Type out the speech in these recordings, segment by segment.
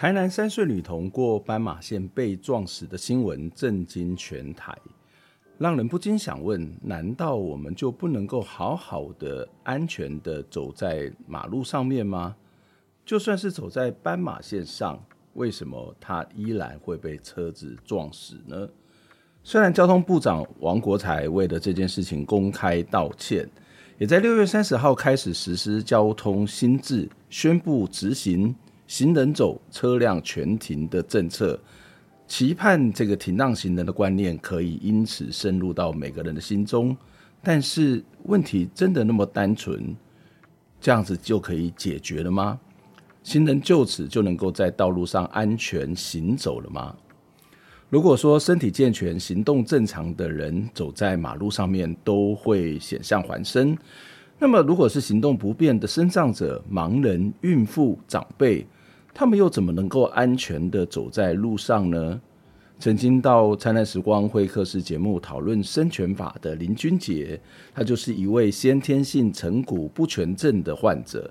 台南三岁女童过斑马线被撞死的新闻震惊全台，让人不禁想问：难道我们就不能够好好的、安全的走在马路上面吗？就算是走在斑马线上，为什么她依然会被车子撞死呢？虽然交通部长王国材为了这件事情公开道歉，也在六月三十号开始实施交通新制，宣布执行。行人走，车辆全停的政策，期盼这个停让行人的观念可以因此深入到每个人的心中。但是问题真的那么单纯，这样子就可以解决了吗？行人就此就能够在道路上安全行走了吗？如果说身体健全、行动正常的人走在马路上面都会险象环生，那么如果是行动不便的身障者、盲人、孕妇、长辈，他们又怎么能够安全的走在路上呢？曾经到《灿烂时光会客室》节目讨论生权法的林君杰，他就是一位先天性成骨不全症的患者。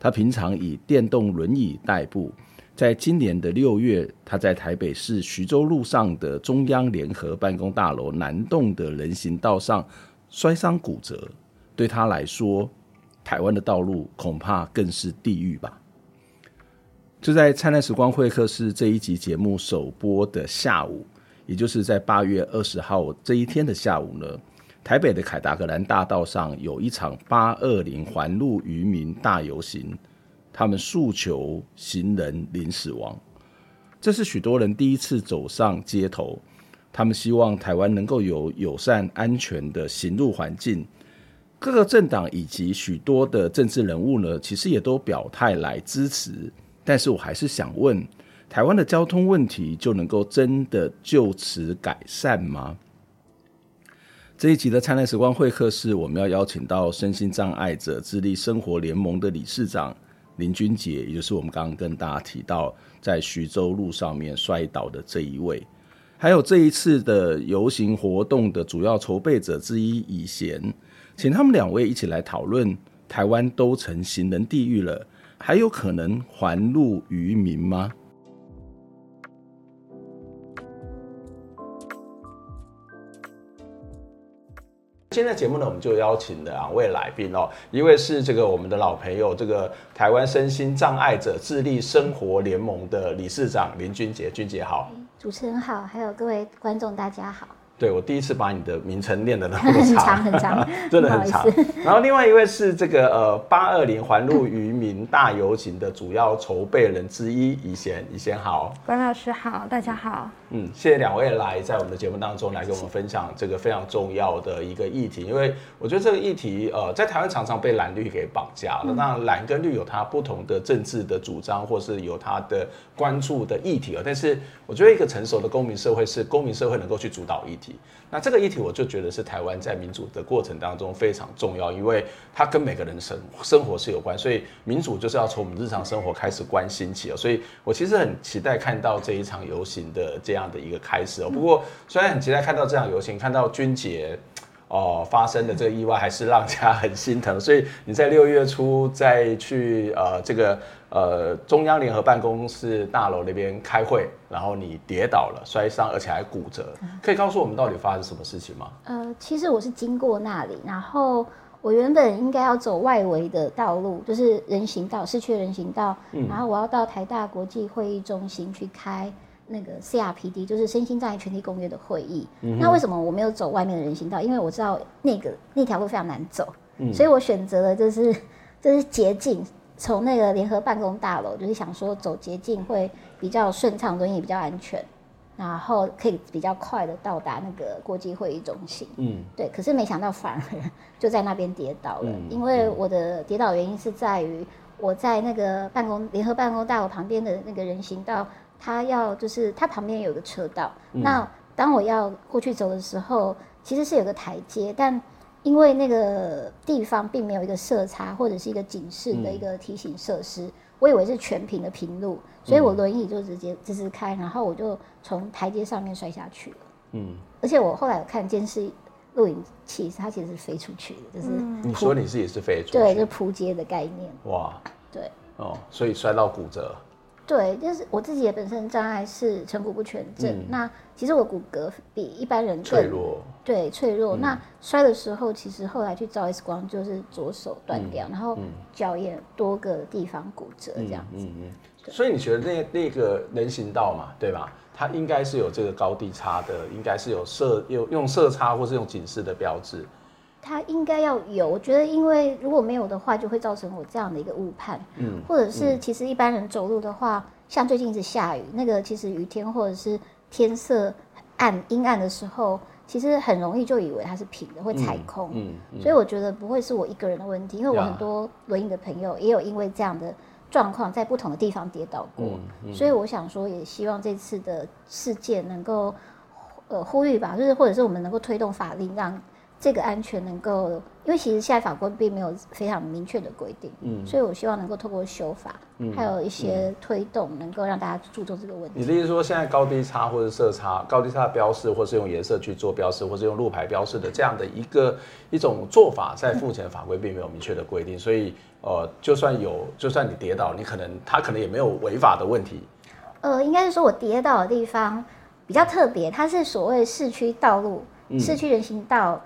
他平常以电动轮椅代步，在今年的六月，他在台北市徐州路上的中央联合办公大楼南栋的人行道上摔伤骨折。对他来说，台湾的道路恐怕更是地狱吧。就在《灿烂时光会客室》这一集节目首播的下午，也就是在八月二十号这一天的下午呢，台北的凯达格兰大道上有一场八二零环路渔民大游行，他们诉求行人零死亡。这是许多人第一次走上街头，他们希望台湾能够有友善安全的行路环境。各个政党以及许多的政治人物呢，其实也都表态来支持。但是我还是想问，台湾的交通问题就能够真的就此改善吗？这一集的灿烂时光会客室，我们要邀请到身心障碍者自立生活联盟的理事长林君杰，也就是我们刚刚跟大家提到在徐州路上面摔倒的这一位，还有这一次的游行活动的主要筹备者之一以贤，请他们两位一起来讨论台湾都成行人地狱了。还有可能还路于民吗？现在节目呢，我们就邀请了两位来宾哦，一位是这个我们的老朋友，这个台湾身心障碍者智力生活联盟的理事长林君杰，君杰好。主持人好，还有各位观众大家好。对，我第一次把你的名称念得那么长，很长很长，真的很长。然后另外一位是这个呃八二零环路渔民大游行的主要筹备人之一以贤，以贤好，关老师好，大家好。嗯，谢谢两位来在我们的节目当中来跟我们分享这个非常重要的一个议题，因为我觉得这个议题呃在台湾常常被蓝绿给绑架了。那蓝跟绿有它不同的政治的主张，或是有它的关注的议题，但是我觉得一个成熟的公民社会是公民社会能够去主导议题。那这个议题，我就觉得是台湾在民主的过程当中非常重要，因为它跟每个人的生生活是有关，所以民主就是要从我们日常生活开始关心起。所以我其实很期待看到这一场游行的这样的一个开始哦。不过虽然很期待看到这场游行，看到军杰。哦，发生的这个意外还是让人家很心疼，所以你在六月初再去呃这个呃中央联合办公室大楼那边开会，然后你跌倒了，摔伤，而且还骨折，可以告诉我们到底发生什么事情吗？呃，其实我是经过那里，然后我原本应该要走外围的道路，就是人行道，市区人行道，嗯，然后我要到台大国际会议中心去开那个 CRPD，就是身心障碍权利公约的会议。嗯、那为什么我没有走外面的人行道？因为我知道那个那条路非常难走，嗯、所以我选择了就是 就是捷径，从那个联合办公大楼，就是想说走捷径会比较顺畅，轮椅比较安全。然后可以比较快的到达那个国际会议中心。嗯，对。可是没想到反而就在那边跌倒了，嗯、因为我的跌倒原因是在于我在那个办公联合办公大楼旁边的那个人行道，它要就是它旁边有个车道。嗯、那当我要过去走的时候，其实是有个台阶，但因为那个地方并没有一个色差或者是一个警示的一个提醒设施。嗯我以为是全平的平路，所以我轮椅就直接直直开，然后我就从台阶上面摔下去了。嗯，而且我后来有看监视录影器，它其实是飞出去的，就是你说你自己是飞出去，对，就扑街的概念。哇，对，哦，所以摔到骨折。对，就是我自己的本身障碍是成骨不全症。嗯、那其实我骨骼比一般人脆弱，对，脆弱。嗯、那摔的时候，其实后来去照 X 光，就是左手断掉，嗯、然后脚也多个地方骨折这样子。嗯嗯。对所以你觉得那那个人行道嘛，对吧？它应该是有这个高低差的，应该是有色有用色差或是用警示的标志。它应该要有，我觉得，因为如果没有的话，就会造成我这样的一个误判。嗯，或者是其实一般人走路的话，嗯、像最近一直下雨，那个其实雨天或者是天色暗阴暗的时候，其实很容易就以为它是平的，会踩空。嗯，嗯，所以我觉得不会是我一个人的问题，因为我很多轮椅的朋友也有因为这样的状况在不同的地方跌倒过。嗯嗯、所以我想说，也希望这次的事件能够呃呼吁吧，就是或者是我们能够推动法令让。这个安全能够，因为其实现在法规并没有非常明确的规定，嗯，所以我希望能够透过修法，嗯，还有一些推动，能够让大家注重这个问题。你的意思说，现在高低差或者色差、高低差的标示，或是用颜色去做标示，或是用路牌标示的这样的一个一种做法，在目前法规并没有明确的规定，所以呃，就算有，就算你跌倒，你可能他可能也没有违法的问题。呃，应该是说我跌倒的地方比较特别，它是所谓市区道路、嗯、市区人行道。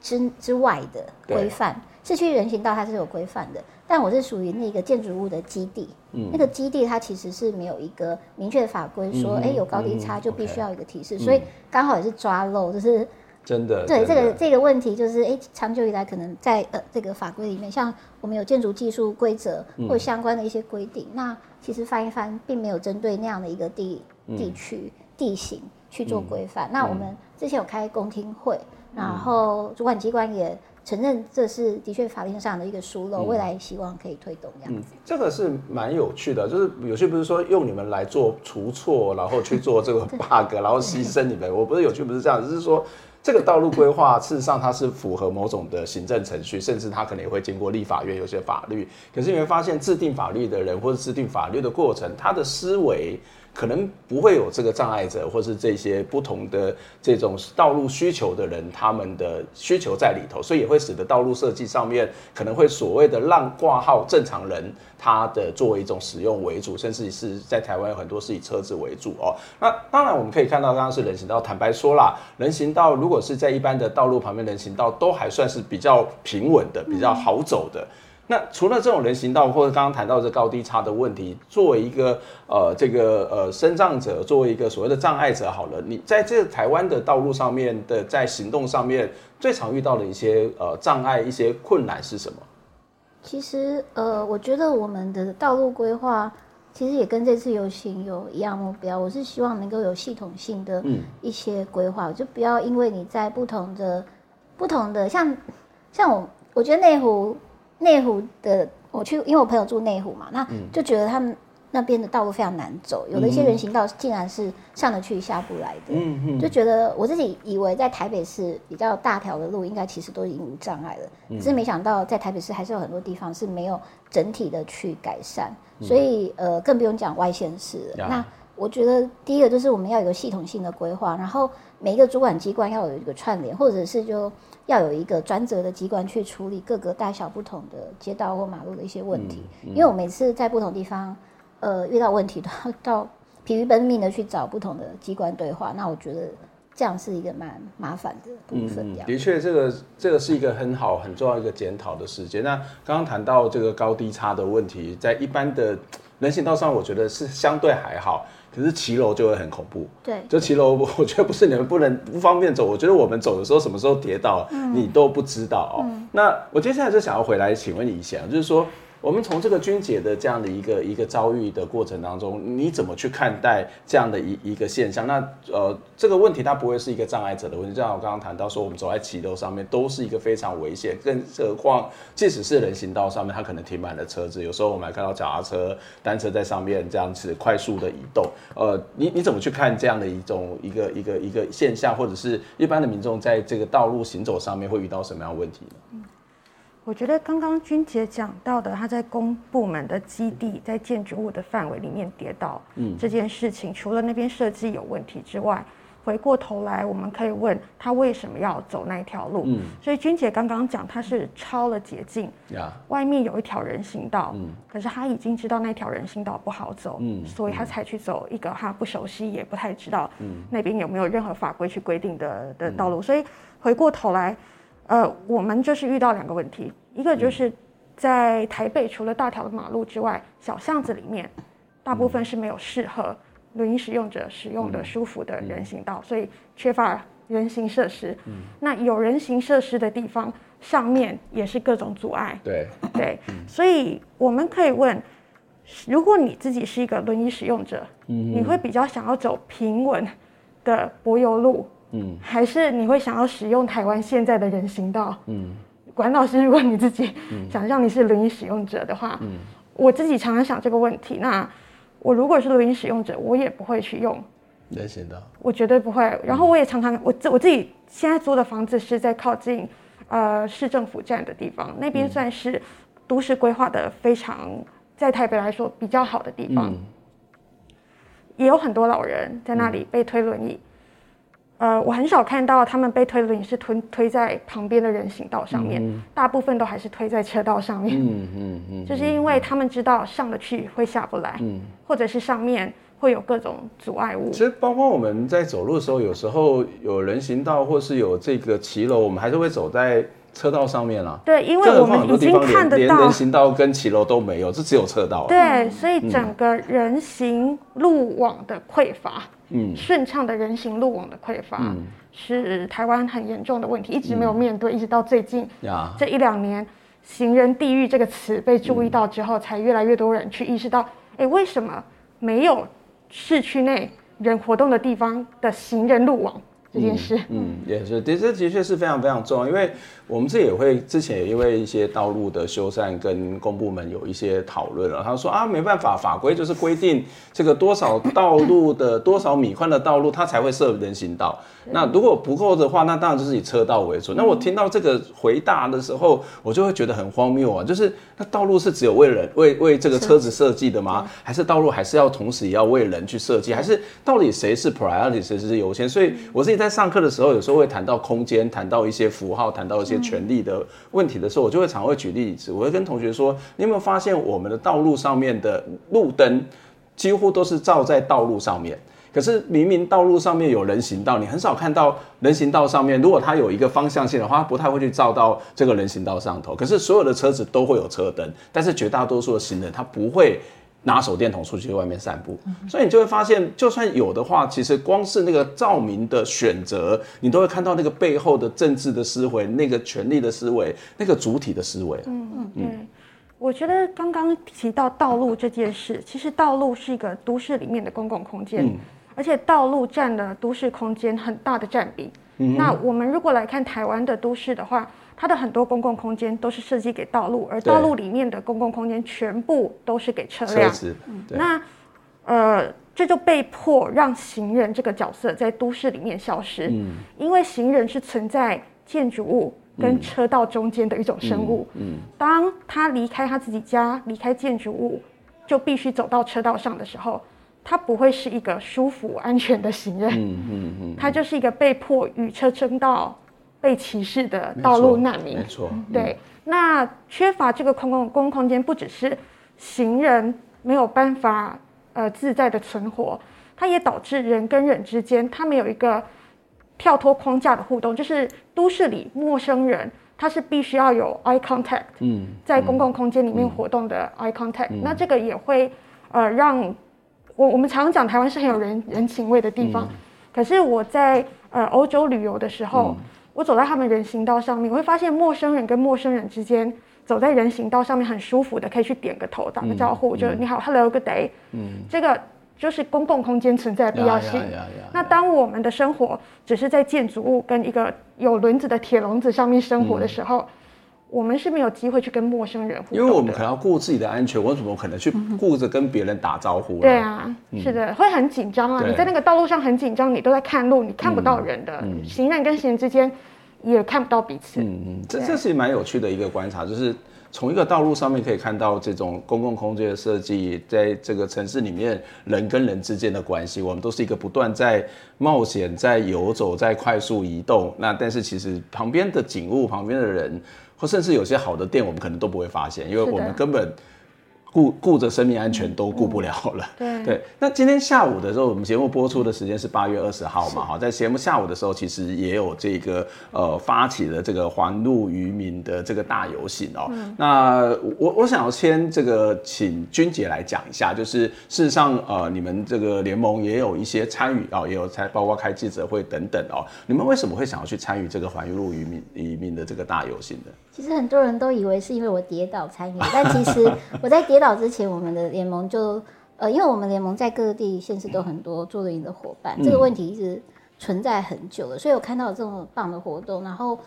之之外的规范，市区人行道它是有规范的，但我是属于那个建筑物的基地，嗯，那个基地它其实是没有一个明确的法规说，哎、嗯欸，有高低差就必须要有一个提示，嗯、所以刚好也是抓漏，就是真的，对这个这个问题就是，哎、欸，长久以来可能在呃这个法规里面，像我们有建筑技术规则或相关的一些规定，嗯、那其实翻一翻，并没有针对那样的一个地地区地形去做规范。嗯、那我们之前有开公听会。然后主管机关也承认这是的确法令上的一个疏漏，嗯、未来希望可以推动这样子。嗯、这个是蛮有趣的，就是有些不是说用你们来做除错，然后去做这个 bug，然后牺牲你们。我不是有趣，不是这样，只是说这个道路规划事实上它是符合某种的行政程序，甚至它可能也会经过立法院有些法律。可是你会发现制定法律的人或者制定法律的过程，他的思维。可能不会有这个障碍者，或是这些不同的这种道路需求的人，他们的需求在里头，所以也会使得道路设计上面可能会所谓的让挂号正常人他的作为一种使用为主，甚至是在台湾有很多是以车子为主哦。那当然我们可以看到，刚刚是人行道，坦白说啦，人行道如果是在一般的道路旁边，人行道都还算是比较平稳的，比较好走的。那除了这种人行道，或者刚刚谈到这高低差的问题，作为一个呃这个呃身障者，作为一个所谓的障碍者，好了，你在这台湾的道路上面的在行动上面最常遇到的一些呃障碍、一些困难是什么？其实呃，我觉得我们的道路规划其实也跟这次游行有一样目标，我是希望能够有系统性的一些规划，嗯、就不要因为你在不同的不同的像像我，我觉得内湖。内湖的，我去，因为我朋友住内湖嘛，那就觉得他们那边的道路非常难走，嗯、有的一些人行道竟然是上得去下不来的，嗯嗯，就觉得我自己以为在台北市比较大条的路，应该其实都已经无障碍了，嗯、只是没想到在台北市还是有很多地方是没有整体的去改善，嗯、所以呃，更不用讲外县市那我觉得第一个就是我们要有一个系统性的规划，然后每一个主管机关要有一个串联，或者是就。要有一个专责的机关去处理各个大小不同的街道或马路的一些问题，嗯嗯、因为我每次在不同地方，呃，遇到问题都要到疲于奔命的去找不同的机关对话，那我觉得这样是一个蛮麻烦的部分。的确，这个这个是一个很好很重要一个检讨的时间。那刚刚谈到这个高低差的问题，在一般的人行道上我觉得是相对还好，可是骑楼就会很恐怖。对，就骑楼，我觉得不是你们不能不方便走，我觉得我们走的时候什么时候跌倒，嗯、你都不知道哦。嗯、那我接下来就想要回来请问你一下，就是说。我们从这个君姐的这样的一个一个遭遇的过程当中，你怎么去看待这样的一一个现象？那呃，这个问题它不会是一个障碍者的问题，就像我刚刚谈到说，我们走在骑楼上面都是一个非常危险，更何况即使是人行道上面，它可能停满了车子，有时候我们还看到脚踏车、单车在上面这样子快速的移动。呃，你你怎么去看这样的一种一个一个一个现象，或者是一般的民众在这个道路行走上面会遇到什么样的问题呢？我觉得刚刚君姐讲到的，他在公部门的基地，在建筑物的范围里面跌倒，嗯，这件事情除了那边设计有问题之外，回过头来我们可以问他为什么要走那一条路？嗯，所以君姐刚刚讲他是超了捷径，呀，外面有一条人行道，嗯，可是他已经知道那条人行道不好走，嗯，所以他才去走一个他不熟悉也不太知道，嗯，那边有没有任何法规去规定的的道路？所以回过头来。呃，我们就是遇到两个问题，一个就是在台北，除了大条的马路之外，小巷子里面，大部分是没有适合轮椅使用者使用的舒服的人行道，所以缺乏人行设施。那有人行设施的地方，上面也是各种阻碍。对对，所以我们可以问，如果你自己是一个轮椅使用者，你会比较想要走平稳的柏油路？嗯，还是你会想要使用台湾现在的人行道？嗯，管老师，如果你自己想象你是轮椅使用者的话，嗯，我自己常常想这个问题。那我如果是轮椅使用者，我也不会去用人行道，我绝对不会。然后我也常常，我自我自己现在租的房子是在靠近呃市政府站的地方，那边算是都市规划的非常在台北来说比较好的地方，嗯，也有很多老人在那里被推轮椅。呃，我很少看到他们被推轮椅是推推在旁边的人行道上面，嗯、大部分都还是推在车道上面。嗯嗯嗯，嗯就是因为他们知道上得去会下不来，嗯，或者是上面会有各种阻碍物。其实包括我们在走路的时候，有时候有人行道或是有这个骑楼，我们还是会走在。车道上面啊，对，因为我们已经看得到，连人行道跟骑楼都没有，这只有车道。对，所以整个人行路网的匮乏，嗯，顺畅的人行路网的匮乏，嗯，是台湾很严重的问题，一直没有面对，一直到最近这一两年，行人地狱这个词被注意到之后，才越来越多人去意识到，哎，为什么没有市区内人活动的地方的行人路网？这件事，嗯，也是，这的确是非常非常重要，因为我们这也会之前也因为一些道路的修缮跟公部门有一些讨论了，他说啊，没办法，法规就是规定这个多少道路的多少米宽的道路，它才会设人行道。那如果不够的话，那当然就是以车道为主。那我听到这个回答的时候，我就会觉得很荒谬啊！就是那道路是只有为人为为这个车子设计的吗？还是道路还是要同时也要为人去设计？还是到底谁是 priority，谁是优先？所以我自己在上课的时候，有时候会谈到空间，谈到一些符号，谈到一些权利的问题的时候，我就会常会举例子。我会跟同学说：你有没有发现我们的道路上面的路灯几乎都是照在道路上面？可是明明道路上面有人行道，你很少看到人行道上面，如果它有一个方向性的话，它不太会去照到这个人行道上头。可是所有的车子都会有车灯，但是绝大多数的行人他不会拿手电筒出去外面散步。所以你就会发现，就算有的话，其实光是那个照明的选择，你都会看到那个背后的政治的思维、那个权力的思维、那个主体的思维。嗯嗯嗯，我觉得刚刚提到道路这件事，其实道路是一个都市里面的公共空间。嗯而且道路占了都市空间很大的占比。嗯、那我们如果来看台湾的都市的话，它的很多公共空间都是设计给道路，而道路里面的公共空间全部都是给车辆。车。那呃，这就被迫让行人这个角色在都市里面消失。嗯。因为行人是存在建筑物跟车道中间的一种生物。嗯。嗯，当他离开他自己家，离开建筑物，就必须走到车道上的时候。他不会是一个舒服、安全的行人，嗯嗯嗯，他就是一个被迫与车争道、被歧视的道路难民。没错，对。那缺乏这个公共公共空间，不只是行人没有办法呃自在的存活，它也导致人跟人之间他们有一个跳脱框架的互动。就是都市里陌生人，他是必须要有 eye contact，嗯，在公共空间里面活动的 eye contact，那这个也会。呃，让我我们常常讲台湾是很有人人情味的地方，嗯、可是我在呃欧洲旅游的时候，嗯、我走在他们人行道上面，我会发现陌生人跟陌生人之间走在人行道上面很舒服的，可以去点个头打个招呼，嗯、就你好，Hello，Good day，嗯，这个。就是公共空间存在的必要性。那当我们的生活只是在建筑物跟一个有轮子的铁笼子上面生活的时候，嗯、我们是没有机会去跟陌生人互动的。因为我们可能要顾自己的安全，我怎么可能去顾着跟别人打招呼？对啊，嗯、是的，会很紧张啊！你在那个道路上很紧张，你都在看路，你看不到人的，行人跟行人之间也看不到彼此。嗯嗯，这这是蛮有趣的一个观察，就是。从一个道路上面可以看到这种公共空间的设计，在这个城市里面人跟人之间的关系，我们都是一个不断在冒险、在游走、在快速移动。那但是其实旁边的景物、旁边的人，或甚至有些好的店，我们可能都不会发现，因为我们根本。顾顾着生命安全都顾不了了。嗯、对对。那今天下午的时候，我们节目播出的时间是八月二十号嘛？哈，在节目下午的时候，其实也有这个呃发起了这个环路渔民的这个大游行哦。嗯、那我我想要先这个请君姐来讲一下，就是事实上呃你们这个联盟也有一些参与哦，也有参包括开记者会等等哦。你们为什么会想要去参与这个环路渔民渔民的这个大游行呢？其实很多人都以为是因为我跌倒参与，但其实我在跌倒之前，我们的联盟就呃，因为我们联盟在各地县市都很多做运营的伙伴，这个问题一直存在很久了，所以我看到这么棒的活动，然后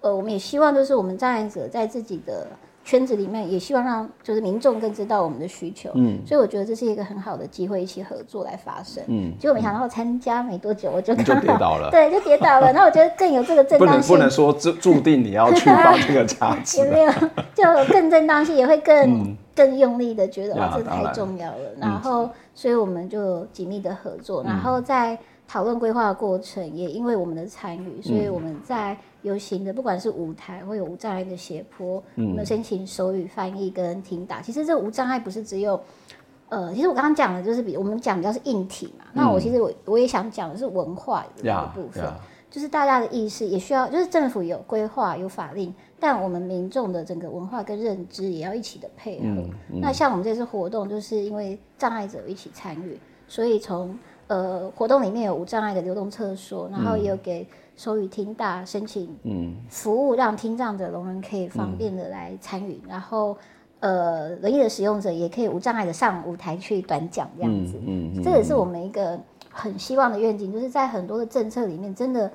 呃，我们也希望就是我们障碍者在自己的。圈子里面也希望让就是民众更知道我们的需求，嗯，所以我觉得这是一个很好的机会，一起合作来发声，嗯，结果没想到参加没多久我就就跌倒了，对，就跌倒了。那我觉得更有这个正当性，不能不能说注注定你要去帮这个差池，也没有，就更正当性，也会更、嗯、更用力的觉得哇，这太重要了。然，然后，所以我们就紧密的合作，然后在。讨论规划的过程，也因为我们的参与，所以我们在游行的不管是舞台或有无障碍的斜坡，嗯、我们申请手语翻译跟听打。其实这无障碍不是只有，呃，其实我刚刚讲的就是比我们讲比较是硬体嘛。嗯、那我其实我我也想讲的是文化的部分，就是大家的意识也需要，就是政府有规划有法令，但我们民众的整个文化跟认知也要一起的配合。那像我们这次活动，就是因为障碍者一起参与，所以从呃，活动里面有无障碍的流动厕所，然后也有给手语听大申请服务，让听障者聋人可以方便的来参与。嗯、然后，呃，轮椅的使用者也可以无障碍的上舞台去短讲这样子。嗯，嗯，这也是我们一个很希望的愿景，就是在很多的政策里面，真的，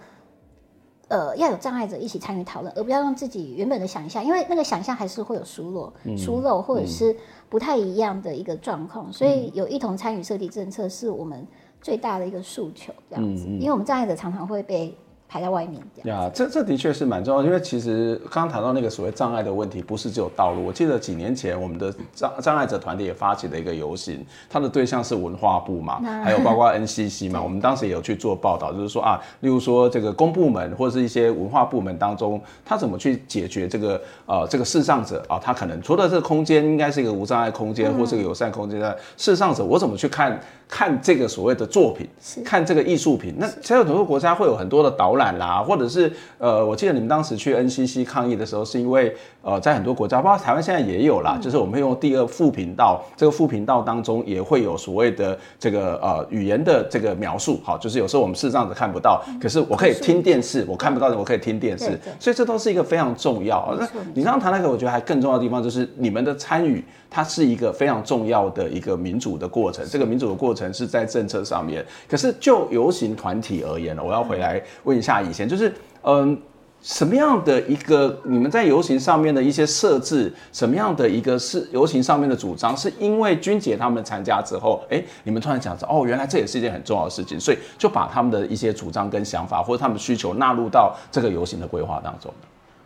呃，要有障碍者一起参与讨论，而不要用自己原本的想象，因为那个想象还是会有疏漏、疏漏或者是不太一样的一个状况，所以有一同参与设计政策是我们。最大的一个诉求，这样子，因为我们障碍者常常会被排在外面这样。呀，这这的确是蛮重要，因为其实刚刚谈到那个所谓障碍的问题，不是只有道路。我记得几年前我们的障障碍者团体也发起了一个游行，它的对象是文化部嘛，那还有包括 NCC 嘛。我们当时也有去做报道，就是说啊，例如说这个公部门或者是一些文化部门当中，他怎么去解决这个呃这个视障者啊，他可能除了这个空间应该是一个无障碍空间或是个友善空间的视障者，我怎么去看看这个所谓的作品，看这个艺术品？那其实很多国家会有很多的导览啦，或者是呃，我记得你们当时去 NCC 抗议的时候，是因为呃，在很多国家，包括台湾现在也有啦，嗯、就是我们会用第二副频道，这个副频道当中也会有所谓的这个呃语言的这个描述，好，就是有时候我们视障者看不到，嗯、可是我可以听电视，我看不到的我可以听电视，所以这都是一个非常重要。那你刚刚谈那个，我觉得还更重要的地方就是你们的参与，它是一个非常重要的一个民主的过程，这个民主的过程是在政策上面。可是就游行团体而言呢，我要回来问一下以前，就是嗯，什么样的一个你们在游行上面的一些设置，什么样的一个是游行上面的主张，是因为君姐他们参加之后，哎，你们突然想说，哦，原来这也是一件很重要的事情，所以就把他们的一些主张跟想法或者他们需求纳入到这个游行的规划当中。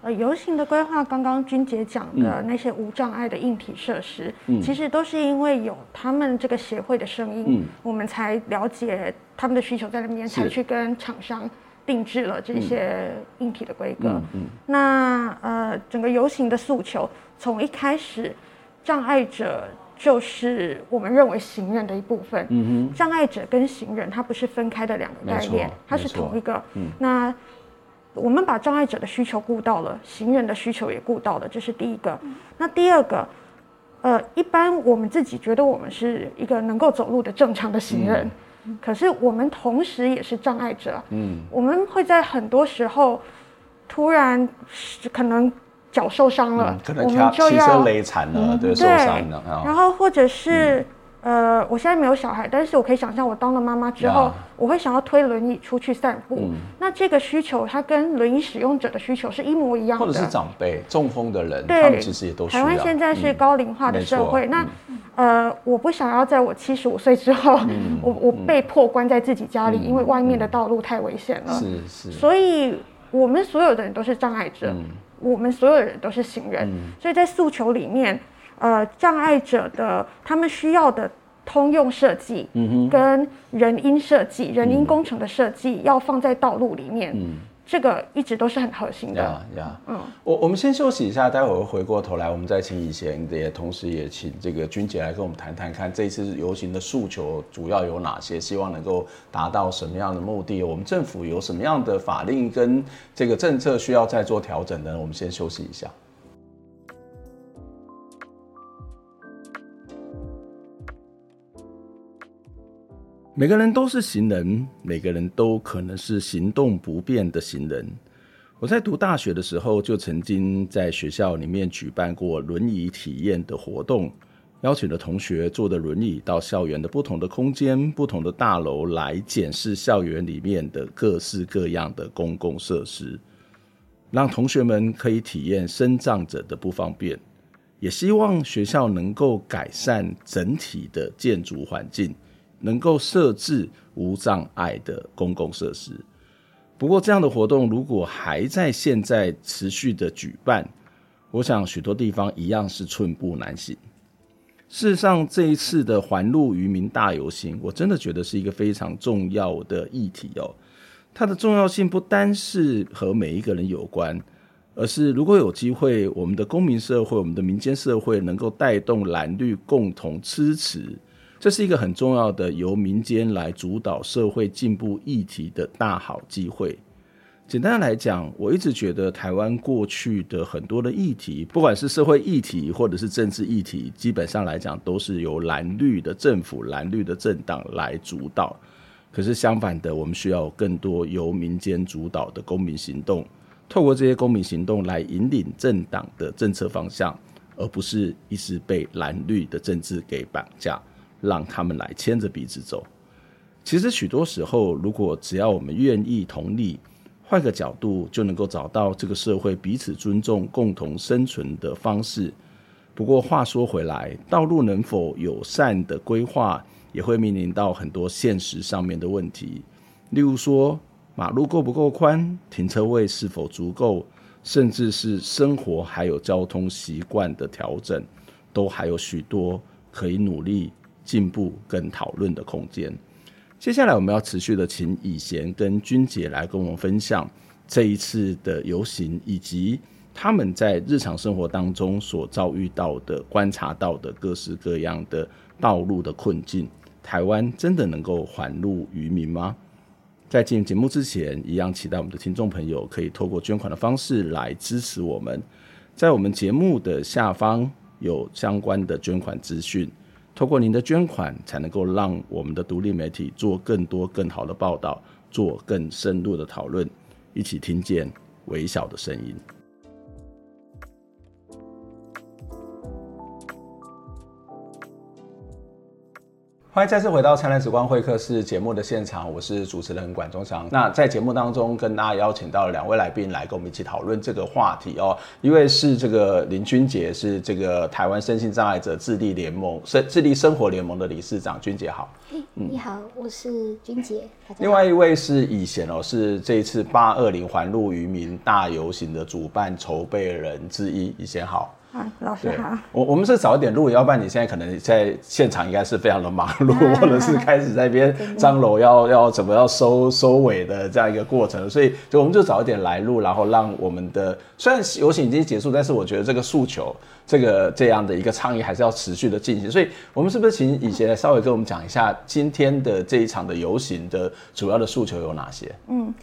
呃，游行的规划，刚刚君姐讲的那些无障碍的硬体设施，嗯、其实都是因为有他们这个协会的声音，嗯、我们才了解他们的需求在那边，才去跟厂商定制了这些硬体的规格。那呃，整个游行的诉求，从一开始，障碍者就是我们认为行人的一部分。嗯哼，障碍者跟行人，它不是分开的两个概念，它是同一个。嗯，那。我们把障碍者的需求顾到了，行人的需求也顾到了，这是第一个。那第二个，呃，一般我们自己觉得我们是一个能够走路的正常的行人，嗯、可是我们同时也是障碍者。嗯，我们会在很多时候突然可能脚受伤了，嗯、可能就要汽车雷残了，嗯、对，受伤了。然后或者是。嗯呃，我现在没有小孩，但是我可以想象，我当了妈妈之后我会想要推轮椅出去散步。嗯。那这个需求，它跟轮椅使用者的需求是一模一样的。或者是长辈、中风的人，对，他们其实也都需要。台湾现在是高龄化的社会，嗯、那、嗯、呃，我不想要在我七十五岁之后，嗯、我我被迫关在自己家里、嗯，因为外面的道路太危险了。是是。所以我们所有的人都是障碍者、嗯，我们所有的人都是行人。嗯、所以在诉求里面，呃，障碍者的他们需要的。通用设计，嗯跟人因设计、人因工程的设计要放在道路里面，嗯，这个一直都是很核心的。呀呀，嗯，我我们先休息一下，待会儿回过头来，我们再请以贤，也同时也请这个君姐来跟我们谈谈看，这次游行的诉求主要有哪些，希望能够达到什么样的目的？我们政府有什么样的法令跟这个政策需要再做调整呢？我们先休息一下。每个人都是行人，每个人都可能是行动不便的行人。我在读大学的时候，就曾经在学校里面举办过轮椅体验的活动，邀请了同学坐着轮椅到校园的不同的空间、不同的大楼来检视校园里面的各式各样的公共设施，让同学们可以体验身障者的不方便，也希望学校能够改善整体的建筑环境。能够设置无障碍的公共设施。不过，这样的活动如果还在现在持续的举办，我想许多地方一样是寸步难行。事实上，这一次的环路渔民大游行，我真的觉得是一个非常重要的议题哦。它的重要性不单是和每一个人有关，而是如果有机会，我们的公民社会、我们的民间社会能够带动蓝绿共同支持。这是一个很重要的由民间来主导社会进步议题的大好机会。简单来讲，我一直觉得台湾过去的很多的议题，不管是社会议题或者是政治议题，基本上来讲都是由蓝绿的政府、蓝绿的政党来主导。可是相反的，我们需要更多由民间主导的公民行动，透过这些公民行动来引领政党的政策方向，而不是一直被蓝绿的政治给绑架。让他们来牵着鼻子走。其实许多时候，如果只要我们愿意同理，换个角度，就能够找到这个社会彼此尊重、共同生存的方式。不过话说回来，道路能否友善的规划，也会面临到很多现实上面的问题。例如说，马路够不够宽，停车位是否足够，甚至是生活还有交通习惯的调整，都还有许多可以努力。进步跟讨论的空间。接下来我们要持续的请以贤跟君杰来跟我们分享这一次的游行，以及他们在日常生活当中所遭遇到的、观察到的各式各样的道路的困境。台湾真的能够还路渔民吗？在进入节目之前，一样期待我们的听众朋友可以透过捐款的方式来支持我们。在我们节目的下方有相关的捐款资讯。透过您的捐款，才能够让我们的独立媒体做更多、更好的报道，做更深入的讨论，一起听见微小的声音。欢迎再次回到《灿烂时光会客室》节目的现场，我是主持人管中祥。那在节目当中，跟大家邀请到了两位来宾来跟我们一起讨论这个话题哦。一位是这个林君杰，是这个台湾身心障碍者智力联盟、生智力生活联盟的理事长。君杰好，你好，我是君杰。另外一位是以贤哦，是这一次八二零环路渔民大游行的主办筹备人之一。以贤好。啊，老师好。我我们是早一点录，要不然你现在可能在现场应该是非常的忙碌，啊、或者是开始在那边张罗要要怎么要收收尾的这样一个过程，所以就我们就早一点来录，然后让我们的虽然游行已经结束，但是我觉得这个诉求，这个这样的一个倡议还是要持续的进行，所以我们是不是请以前来稍微跟我们讲一下今天的这一场的游行的主要的诉求有哪些？嗯，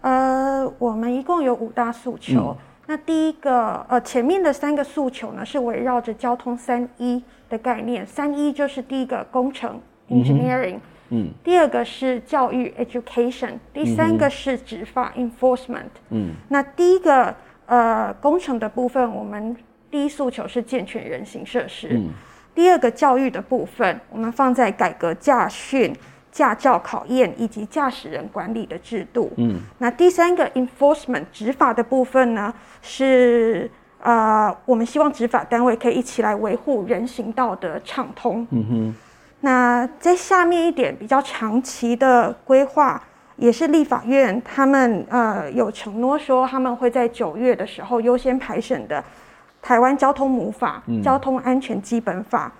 呃，我们一共有五大诉求。嗯那第一个，呃，前面的三个诉求呢，是围绕着交通三一的概念。三一就是第一个工程 （engineering），嗯，第二个是教育 （education），第三个是执法 （enforcement）。嗯，那第一个，呃，工程的部分，我们第一诉求是健全人行设施。嗯，第二个教育的部分，我们放在改革驾训。驾照考验以及驾驶人管理的制度。嗯，那第三个 enforcement 执法的部分呢，是呃，我们希望执法单位可以一起来维护人行道的畅通。嗯哼。那在下面一点比较长期的规划，也是立法院他们呃有承诺说他们会在九月的时候优先排审的台湾交通母法、嗯、交通安全基本法。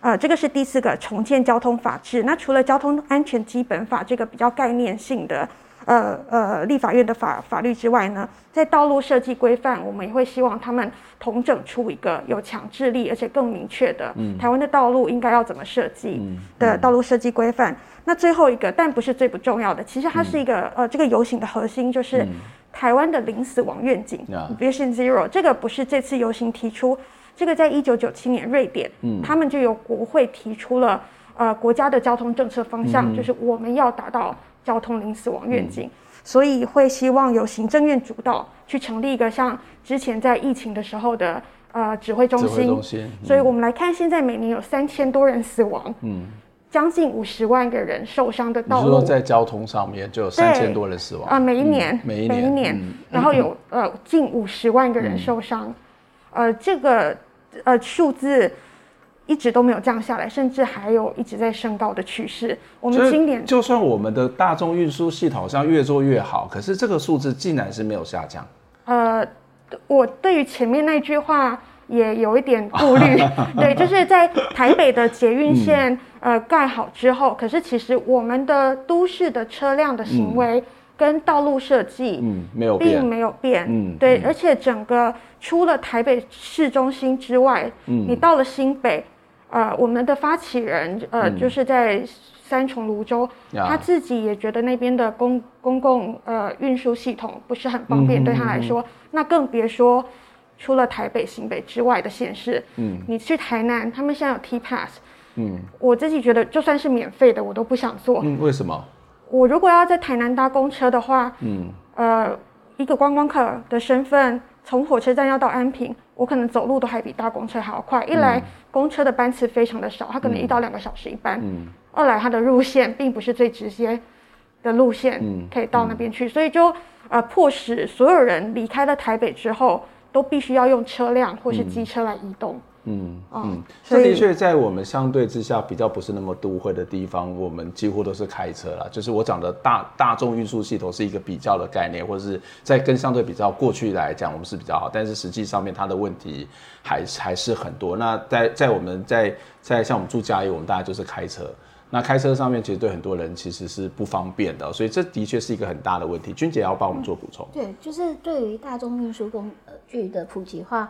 呃，这个是第四个重建交通法制。那除了交通安全基本法这个比较概念性的，呃呃，立法院的法法律之外呢，在道路设计规范，我们也会希望他们统整出一个有强制力而且更明确的，嗯，台湾的道路应该要怎么设计的道路设计规范。那最后一个，但不是最不重要的，其实它是一个呃，这个游行的核心就是台湾的零死亡愿景 Vision Zero。这个不是这次游行提出。这个在一九九七年，瑞典，嗯，他们就由国会提出了，呃，国家的交通政策方向，嗯、就是我们要达到交通零死亡愿景，嗯、所以会希望由行政院主导去成立一个像之前在疫情的时候的呃指挥中心。指挥中心。嗯、所以我们来看，现在每年有三千多人死亡，嗯，将近五十万个人受伤的道路。你说在交通上面就有三千多人死亡啊、呃？每一年，嗯、每一年，每一年，嗯、然后有呃近五十万个人受伤，嗯、呃，这个。呃，数字一直都没有降下来，甚至还有一直在升高的趋势。我们今年就算我们的大众运输系统好像越做越好，可是这个数字竟然是没有下降。呃，我对于前面那句话也有一点顾虑。对，就是在台北的捷运线、嗯、呃盖好之后，可是其实我们的都市的车辆的行为。嗯跟道路设计，嗯，没有，并没有变，嗯，对，而且整个除了台北市中心之外，嗯，你到了新北，呃，我们的发起人，呃，就是在三重泸州，他自己也觉得那边的公公共呃运输系统不是很方便，对他来说，那更别说除了台北、新北之外的县市，嗯，你去台南，他们现在有 T Pass，嗯，我自己觉得就算是免费的，我都不想做，嗯，为什么？我如果要在台南搭公车的话，嗯，呃，一个观光客的身份，从火车站要到安平，我可能走路都还比搭公车还要快。一来，公车的班次非常的少，它可能一到两个小时一班。嗯。二来，它的路线并不是最直接的路线，可以到那边去，所以就呃，迫使所有人离开了台北之后，都必须要用车辆或是机车来移动。嗯嗯，这的确在我们相对之下比较不是那么都会的地方，我们几乎都是开车啦。就是我讲的大大众运输系统是一个比较的概念，或者是在跟相对比较过去来讲，我们是比较好，但是实际上面它的问题还还是很多。那在在我们在在像我们住家里，我们大家就是开车，那开车上面其实对很多人其实是不方便的，所以这的确是一个很大的问题。君姐要帮我们做补充。嗯，对，就是对于大众运输工具的普及化。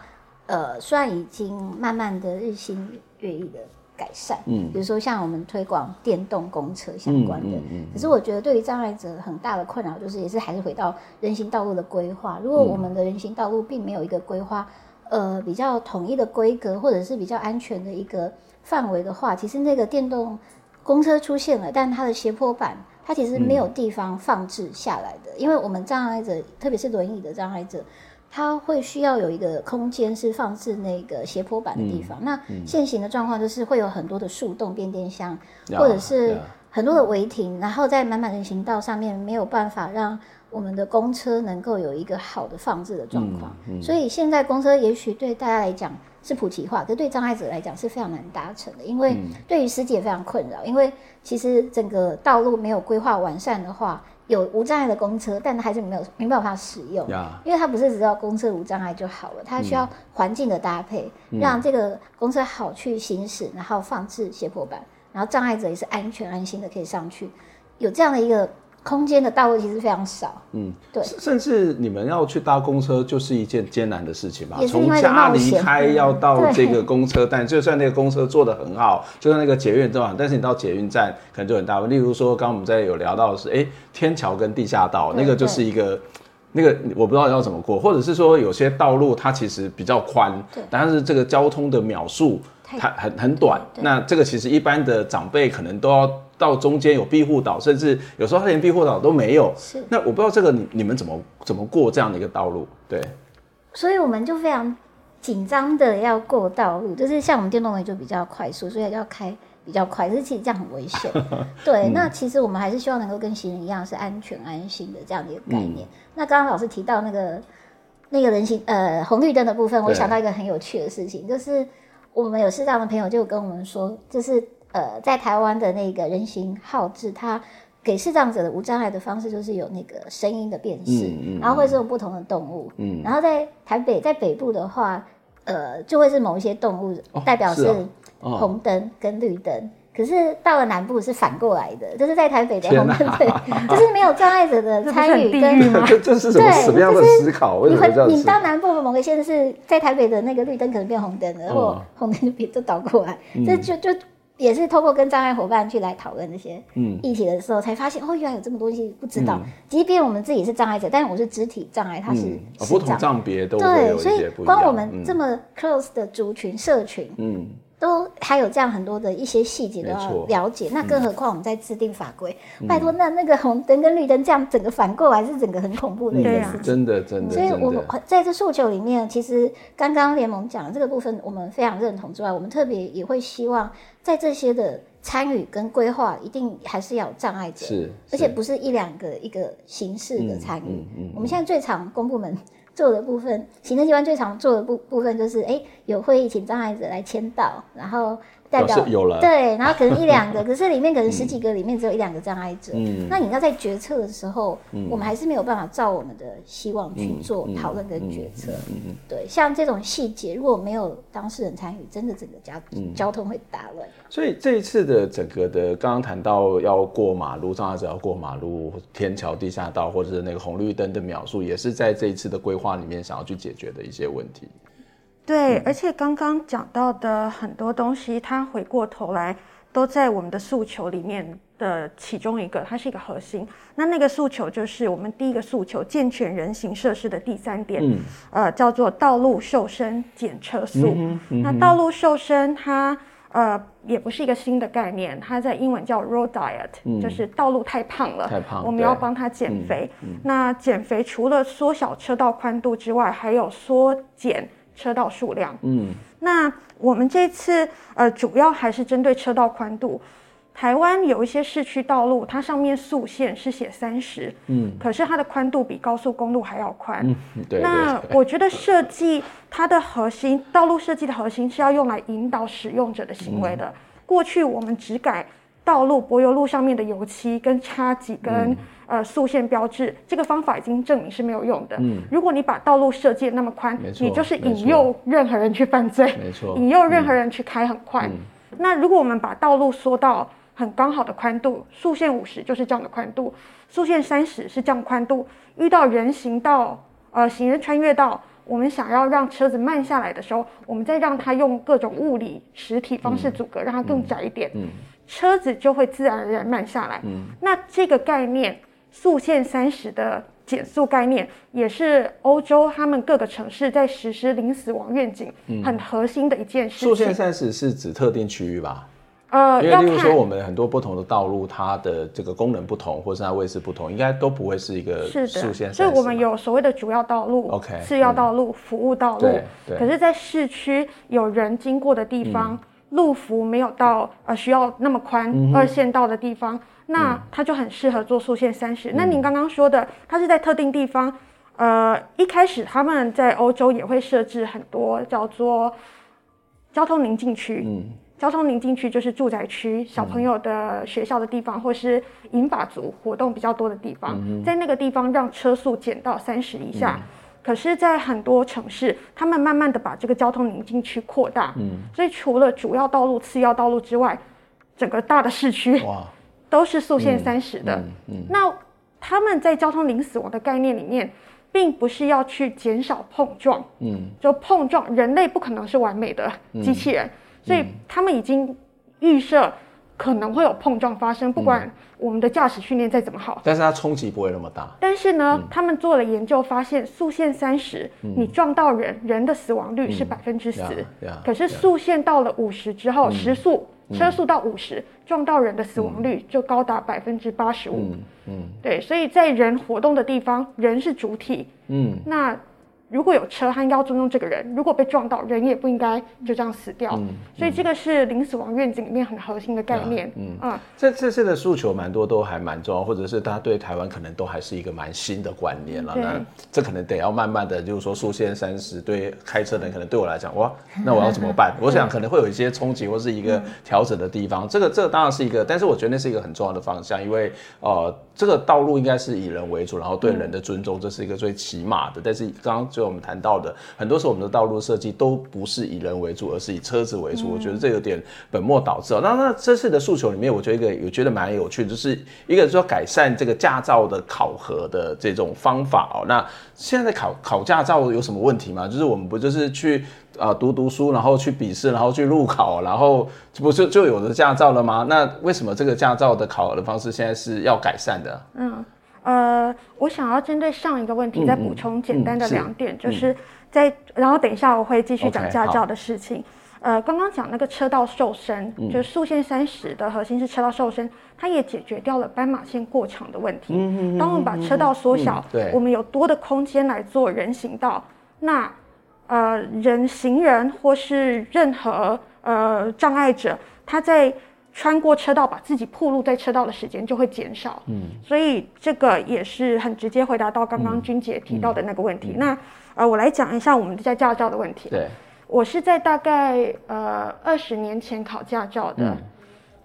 呃，虽然已经慢慢的日新月异的改善，嗯，比如说像我们推广电动公车相关的，嗯嗯嗯、可是我觉得对于障碍者很大的困扰就是，也是还是回到人行道路的规划。如果我们的人行道路并没有一个规划，呃，比较统一的规格或者是比较安全的一个范围的话，其实那个电动公车出现了，但它的斜坡板它其实没有地方放置下来的，嗯、因为我们障碍者，特别是轮椅的障碍者。它会需要有一个空间是放置那个斜坡板的地方。嗯、那现行的状况就是会有很多的树洞变电箱，嗯、或者是很多的违停，嗯、然后在满满人行道上面没有办法让我们的公车能够有一个好的放置的状况。所以现在公车也许对大家来讲是普及化，可是对障碍者来讲是非常难达成的，因为对于司机也非常困扰，因为其实整个道路没有规划完善的话。有无障碍的公车，但它还是没有没办法使用.因为它不是只要公车无障碍就好了，它需要环境的搭配，嗯、让这个公车好去行驶，然后放置斜坡板，然后障碍者也是安全安心的可以上去，有这样的一个。空间的道路其实非常少，嗯，对，甚至你们要去搭公车就是一件艰难的事情吧？从家离开要到这个公车站，就算那个公车做的很好，就算那个捷运这样，但是你到捷运站可能就很大。例如说，刚刚我们在有聊到的是，哎，天桥跟地下道那个就是一个那个我不知道要怎么过，或者是说有些道路它其实比较宽，对，但是这个交通的秒数它很很短，那这个其实一般的长辈可能都要到中间有庇护岛，甚至有时候他连庇护岛都没有。是，那我不知道这个你你们怎么怎么过这样的一个道路？对，所以我们就非常紧张的要过道路，就是像我们电动轮就比较快速，所以要开。比较快，可是其实这样很危险。对，嗯、那其实我们还是希望能够跟行人一样，是安全安心的这样的一个概念。嗯、那刚刚老师提到那个那个人行呃红绿灯的部分，我想到一个很有趣的事情，就是我们有适当的朋友就跟我们说，就是呃在台湾的那个人行号志，它给视障者的无障碍的方式就是有那个声音的辨识，嗯嗯、然后会是有不同的动物，嗯、然后在台北在北部的话，呃就会是某一些动物代表是、哦。红灯跟绿灯，可是到了南部是反过来的，就是在台北的红灯，对，就是没有障碍者的参与跟 这这是什么什么样的思考？为什么？你到南部的某个县市，在台北的那个绿灯可能变红灯了，然后红灯就变就倒过来，这就就也是透过跟障碍伙伴去来讨论这些议题的时候，才发现哦，原来有这么多东西不知道。即便我们自己是障碍者，但是我是肢体障碍，他是不同障别都对，所以光我们这么 close 的族群社群，嗯。都还有这样很多的一些细节都要了解，那更何况我们在制定法规，拜托，那那个红灯跟绿灯这样整个反过来是整个很恐怖的一件事情，真的真的。所以我们在这诉求里面，其实刚刚联盟讲的这个部分，我们非常认同之外，我们特别也会希望在这些的参与跟规划，一定还是要有障碍者，是，而且不是一两个一个形式的参与。我们现在最常公部门。做的部分，行政机关最常做的部部分就是，哎、有会议请障碍者来签到，然后。代表有了对，然后可能一两个，可是里面可能十几个里面只有一两个障碍者。嗯，那你要在决策的时候，我们还是没有办法照我们的希望去做讨论跟决策。嗯嗯，对，像这种细节，如果没有当事人参与，真的整个交交通会打乱。所以这一次的整个的，刚刚谈到要过马路，障碍者要过马路，天桥、地下道或者是那个红绿灯的描述，也是在这一次的规划里面想要去解决的一些问题。对，而且刚刚讲到的很多东西，它回过头来都在我们的诉求里面的其中一个，它是一个核心。那那个诉求就是我们第一个诉求，健全人行设施的第三点，嗯、呃，叫做道路瘦身减车速。嗯嗯、那道路瘦身它呃也不是一个新的概念，它在英文叫 road diet，、嗯、就是道路太胖了，太胖，我们要帮它减肥。那减肥除了缩小车道宽度之外，还有缩减。车道数量，嗯，那我们这次呃，主要还是针对车道宽度。台湾有一些市区道路，它上面速限是写三十，嗯，可是它的宽度比高速公路还要宽。嗯，对。那我觉得设计它的核心，道路设计的核心是要用来引导使用者的行为的。嗯，过去我们只改道路柏油路上面的油漆跟插几根。呃，速限标志这个方法已经证明是没有用的。嗯，如果你把道路设计那么宽，你就是引诱任何人去犯罪，没错，引诱任何人去开很快。嗯，那如果我们把道路缩到很刚好的宽度，速限五十就是这样的宽度，速限三十是这样宽度，遇到人行道、呃行人穿越道，我们想要让车子慢下来的时候，我们再让它用各种物理实体方式阻隔，嗯，让它更窄一点，嗯，车子就会自然而然慢下来。嗯，那这个概念。速限三十的减速概念，也是欧洲他们各个城市在实施零死亡愿景很核心的一件事情。速限三十是指特定区域吧？呃，因为例如说我们很多不同的道路，它的这个功能不同，或是它位置不同，应该都不会是一个速限。所以我们有所谓的主要道路、OK、次要道路、服务道路。可是，在市区有人经过的地方，路幅没有到呃需要那么宽二线道的地方。那它就很适合做速限三十。那您刚刚说的，它是在特定地方，呃，一开始他们在欧洲也会设置很多叫做交通宁静区。嗯，交通宁静区就是住宅区、小朋友的学校的地方，或是银发族活动比较多的地方，在那个地方让车速减到三十以下。可是，在很多城市，他们慢慢的把这个交通宁静区扩大。嗯，所以除了主要道路、次要道路之外，整个大的市区。哇。都是速限三十的，嗯嗯。嗯、那他们在交通零死亡的概念里面，并不是要去减少碰撞，嗯，就碰撞，人类不可能是完美的机器人，嗯、所以他们已经预设可能会有碰撞发生，不管我们的驾驶训练再怎么好，但是它冲击不会那么大。但是呢，他们做了研究发现，速限三十，你撞到人，人的死亡率是百分之十，可是速限到了五十之后，时速车速到五十，撞到人的死亡率就高达百分之八十五。嗯，对，所以在人活动的地方，人是主体。嗯，那。如果有车，他应该要尊重这个人；如果被撞到，人也不应该就这样死掉。所以这个是零死亡愿景里面很核心的概念。嗯嗯，这这次的诉求蛮多，都还蛮重要，或者是大家对台湾可能都还是一个蛮新的观念了。那这可能得要慢慢的，就是说速限三十，对开车的人可能对我来讲，哇，那我要怎么办？我想可能会有一些冲击或是一个调整的地方。这个这个当然是一个，但是我觉得那是一个很重要的方向，因为呃，这个道路应该是以人为主，然后对人的尊重，这是一个最起码的。但是刚刚就我们谈到的。很多时候，我们的道路设计都不是以人为主，而是以车子为主。嗯、我觉得这有点本末倒置。那那这次的诉求里面，我觉得一个我觉得蛮有趣，就是一个说改善这个驾照的考核的这种方法哦。那现在考考驾照有什么问题吗？就是我们不就是去啊、呃、读读书，然后去笔试，然后去路考，然后不是就有了驾照了吗？那为什么这个驾照的考核的方式现在是要改善的？嗯呃，我想要针对上一个问题再补充简单的两点，就是。在，然后等一下我会继续讲驾照的事情。呃，刚刚讲那个车道瘦身，嗯、就是速限三十的核心是车道瘦身，它也解决掉了斑马线过长的问题。嗯嗯、当我们把车道缩小，嗯嗯、我们有多的空间来做人行道，那呃，人行人或是任何呃障碍者，他在穿过车道把自己暴露在车道的时间就会减少。嗯，所以这个也是很直接回答到刚刚君姐提到的那个问题。嗯嗯、那呃，我来讲一下我们在驾照的问题。对，我是在大概呃二十年前考驾照的。嗯、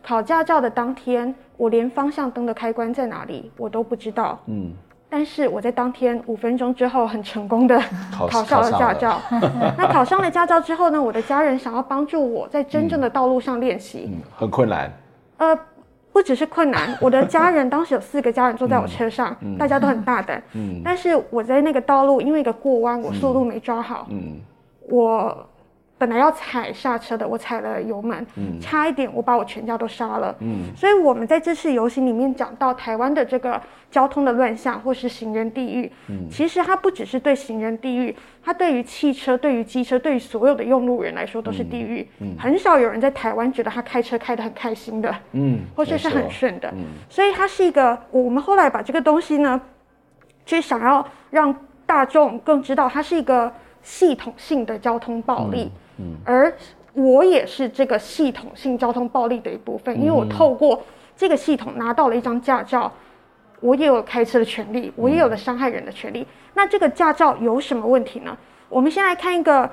考驾照的当天，我连方向灯的开关在哪里我都不知道。嗯。但是我在当天五分钟之后，很成功的考上了驾照。那考上了驾照之后呢，我的家人想要帮助我在真正的道路上练习。嗯，很困难。呃。不只是困难，我的家人当时有四个家人坐在我车上，大家都很大胆。嗯、但是我在那个道路，因为一个过弯，我速度没抓好，嗯、我。本来要踩刹车的，我踩了油门，嗯、差一点我把我全家都杀了。嗯，所以我们在这次游行里面讲到台湾的这个交通的乱象，或是行人地狱。嗯，其实它不只是对行人地狱，它对于汽车、对于机车、对于所有的用路人来说都是地狱。很少有人在台湾觉得他开车开得很开心的。嗯，或者是很顺的。嗯，所以它是一个，我们后来把这个东西呢，就是想要让大众更知道，它是一个系统性的交通暴力。嗯嗯，而我也是这个系统性交通暴力的一部分，因为我透过这个系统拿到了一张驾照，我也有开车的权利，我也有了伤害人的权利。那这个驾照有什么问题呢？我们先来看一个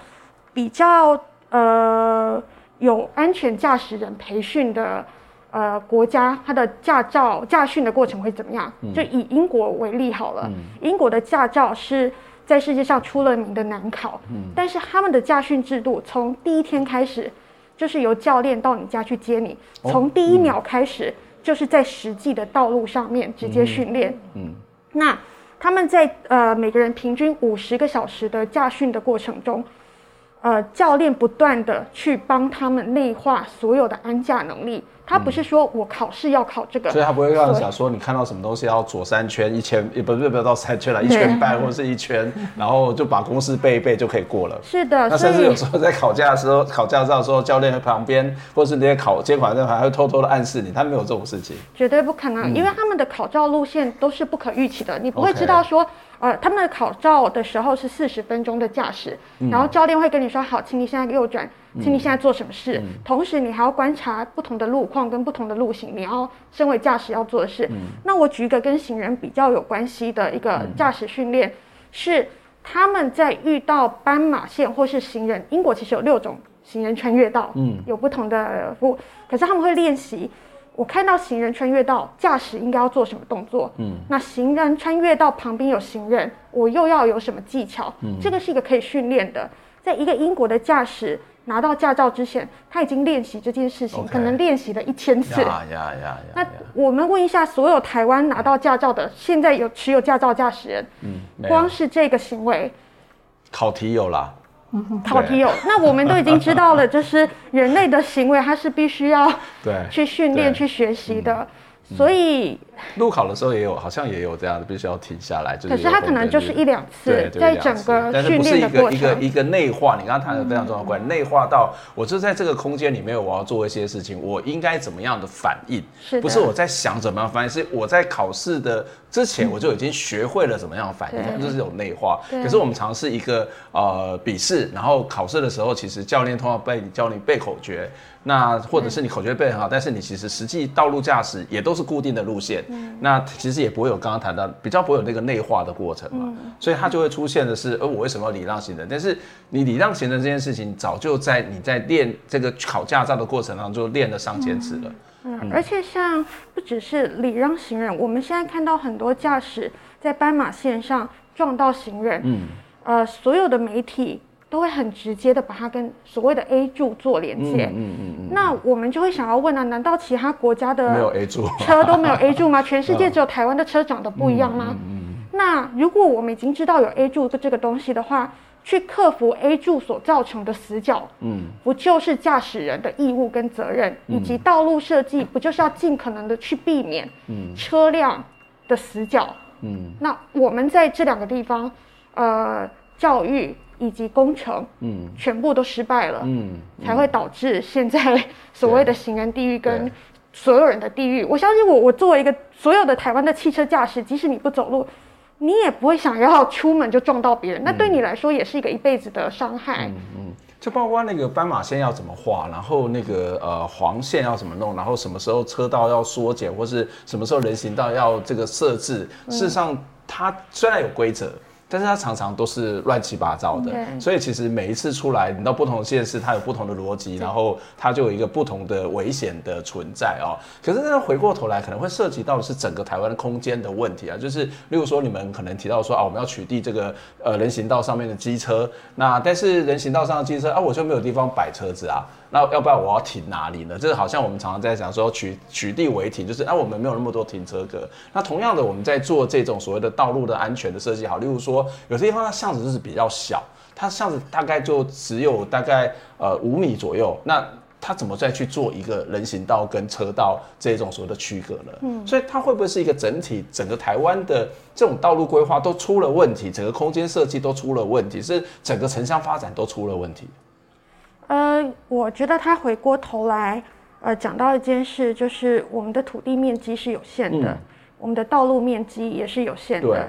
比较呃有安全驾驶人培训的呃国家，它的驾照驾训的过程会怎么样？就以英国为例好了，英国的驾照是。在世界上出了名的难考，嗯，但是他们的驾训制度从第一天开始，就是由教练到你家去接你，从第一秒开始就是在实际的道路上面直接训练，嗯，那他们在呃每个人平均五十个小时的驾训的过程中，呃，教练不断的去帮他们内化所有的安驾能力。他不是说我考试要考这个，所以他不会让你想说你看到什么东西要左三圈一圈，也不是不要到三圈了，一圈半或者是一圈，然后就把公式背一背就可以过了。是的，那甚至有时候在考驾的时候，考驾照的时候，教练在旁边，或者是那些考监管人还会偷偷的暗示你，他没有这种事情，绝对不可能，因为他们的考照路线都是不可预期的，你不会知道说。呃，他们的考照的时候是四十分钟的驾驶，嗯、然后教练会跟你说：“好，请你现在右转，请你现在做什么事。嗯”同时，你还要观察不同的路况跟不同的路型，你要身为驾驶要做的事。嗯、那我举一个跟行人比较有关系的一个驾驶训练，嗯、是他们在遇到斑马线或是行人，英国其实有六种行人穿越道，嗯，有不同的服务，可是他们会练习。我看到行人穿越道，驾驶应该要做什么动作？嗯，那行人穿越道旁边有行人，我又要有什么技巧？嗯，这个是一个可以训练的。在一个英国的驾驶拿到驾照之前，他已经练习这件事情可能练习了一千次。呀呀呀！那我们问一下所有台湾拿到驾照的，现在有持有驾照驾驶人，嗯，光是这个行为，考题有啦。考题有。那我们都已经知道了，就是人类的行为，它是必须要 对去训练、去学习的。所以路考的时候也有，好像也有这样的，必须要停下来。就是可是他可能就是一两次，在整个训练的过程，一个一个内化。你刚刚谈的非常重要的关，内化到我就在这个空间里面，我要做一些事情，我应该怎么样的反应？不是我在想怎么样反应，是我在考试的之前我就已经学会了怎么样反应，就是有内化。可是我们尝试一个呃笔试，然后考试的时候，其实教练通常背教你背口诀。那或者是你口诀背很好，但是你其实实际道路驾驶也都是固定的路线，那其实也不会有刚刚谈到比较不会有那个内化的过程嘛，所以它就会出现的是，呃，我为什么要礼让行人？但是你礼让行人这件事情，早就在你在练这个考驾照的过程当中就练了上千次了。嗯，而且像不只是礼让行人，我们现在看到很多驾驶在斑马线上撞到行人，嗯，呃，所有的媒体。都会很直接的把它跟所谓的 A 柱做连接，嗯嗯嗯，嗯，那我们就会想要问啊，难道其他国家的没有 A 柱车都没有 A 柱吗？全世界只有台湾的车长得不一样吗？嗯嗯嗯，那如果我们已经知道有 A 柱的这个东西的话，去克服 A 柱所造成的死角，嗯，不就是驾驶人的义务跟责任，以及道路设计 不就是要尽可能的去避免，嗯，车辆的死角，嗯，那我们在这两个地方，呃，教育。以及工程，嗯，全部都失败了，嗯，才会导致现在所谓的行人地狱跟所有人的地狱。我相信我，我作为一个所有的台湾的汽车驾驶，即使你不走路，你也不会想要出门就撞到别人，那对你来说也是一个一辈子的伤害。嗯嗯，就包括那个斑马线要怎么画，然后那个呃黄线要怎么弄，然后什么时候车道要缩减，或是什么时候人行道要这个设置，事实上它虽然有规则。但是它常常都是乱七八糟的，所以其实每一次出来，你到不同的县市，它有不同的逻辑，然后它就有一个不同的危险的存在哦。可是那，回过头来可能会涉及到的是整个台湾的空间的问题啊，就是例如说你们可能提到说啊，我们要取缔这个呃人行道上面的机车，那但是人行道上的机车啊，我就没有地方摆车子啊。那要不然我要停哪里呢？就是好像我们常常在讲说取取缔违停，就是啊我们没有那么多停车格。那同样的，我们在做这种所谓的道路的安全的设计，好，例如说有些地方它巷子就是比较小，它巷子大概就只有大概呃五米左右，那它怎么再去做一个人行道跟车道这种所谓的区隔呢？嗯，所以它会不会是一个整体，整个台湾的这种道路规划都出了问题，整个空间设计都出了问题，是整个城乡发展都出了问题？呃，我觉得他回过头来，呃，讲到一件事，就是我们的土地面积是有限的，嗯、我们的道路面积也是有限的，对。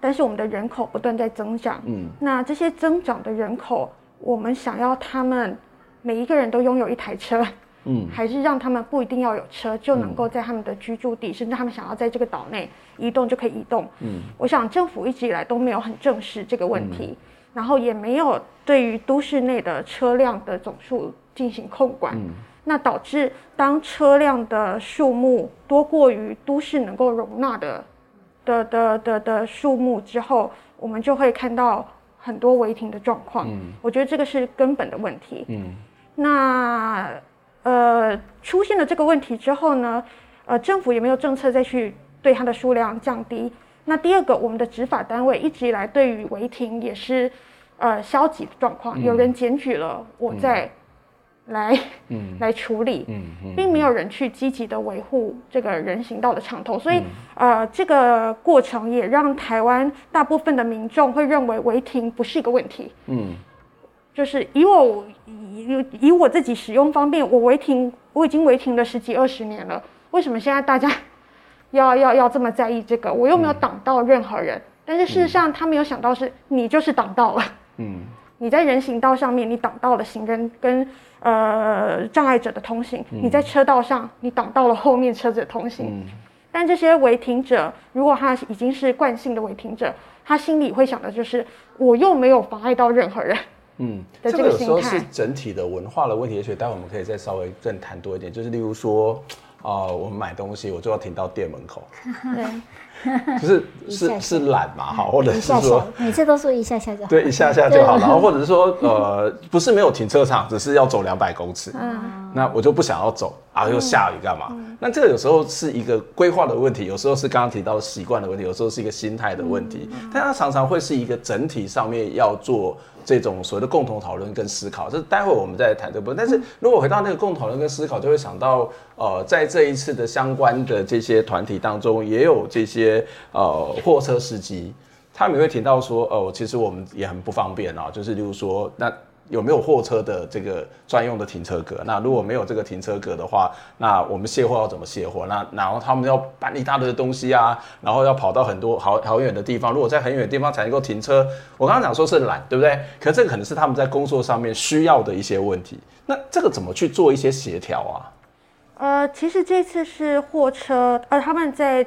但是我们的人口不断在增长，嗯。那这些增长的人口，我们想要他们每一个人都拥有一台车，嗯，还是让他们不一定要有车，就能够在他们的居住地，嗯、甚至他们想要在这个岛内移动就可以移动，嗯。我想政府一直以来都没有很正视这个问题。嗯然后也没有对于都市内的车辆的总数进行控管，嗯、那导致当车辆的数目多过于都市能够容纳的的的的的数目之后，我们就会看到很多违停的状况。嗯、我觉得这个是根本的问题。嗯、那呃出现了这个问题之后呢，呃政府也没有政策再去对它的数量降低。那第二个，我们的执法单位一直以来对于违停也是，呃，消极的状况。嗯、有人检举了，我再来、嗯、来处理，并没有人去积极的维护这个人行道的畅通。所以，嗯、呃，这个过程也让台湾大部分的民众会认为违停不是一个问题。嗯，就是以我以以我自己使用方便，我违停我已经违停了十几二十年了，为什么现在大家？要要要这么在意这个，我又没有挡到任何人，嗯、但是事实上他没有想到是你就是挡到了，嗯，你在人行道上面你挡到了行人跟呃障碍者的通行，嗯、你在车道上你挡到了后面车子的通行，嗯、但这些违停者如果他已经是惯性的违停者，他心里会想的就是我又没有妨碍到任何人，嗯，的这个有时候是整体的文化的问题，也许待会我们可以再稍微更谈多一点，就是例如说。啊、呃，我们买东西我就要停到店门口。对，就是是是懒嘛，哈，或者是说每次都说一下下就好，对，一下下就好，然后或者是说呃，不是没有停车场，只是要走两百公尺，嗯，那我就不想要走，啊，又下雨干嘛？那这个有时候是一个规划的问题，有时候是刚刚提到的习惯的问题，有时候是一个心态的问题，但它常常会是一个整体上面要做。这种所谓的共同讨论跟思考，这是待会我们再来谈这部分。但是如果回到那个共同讨论跟思考，就会想到，呃，在这一次的相关的这些团体当中，也有这些呃货车司机，他们也会提到说，哦、呃，其实我们也很不方便啊，就是例如说那。有没有货车的这个专用的停车格？那如果没有这个停车格的话，那我们卸货要怎么卸货？那然后他们要搬一大堆的东西啊，然后要跑到很多好好远的地方。如果在很远的地方才能够停车，我刚刚讲说是懒，对不对？可是这个可能是他们在工作上面需要的一些问题。那这个怎么去做一些协调啊？呃，其实这次是货车，呃，他们在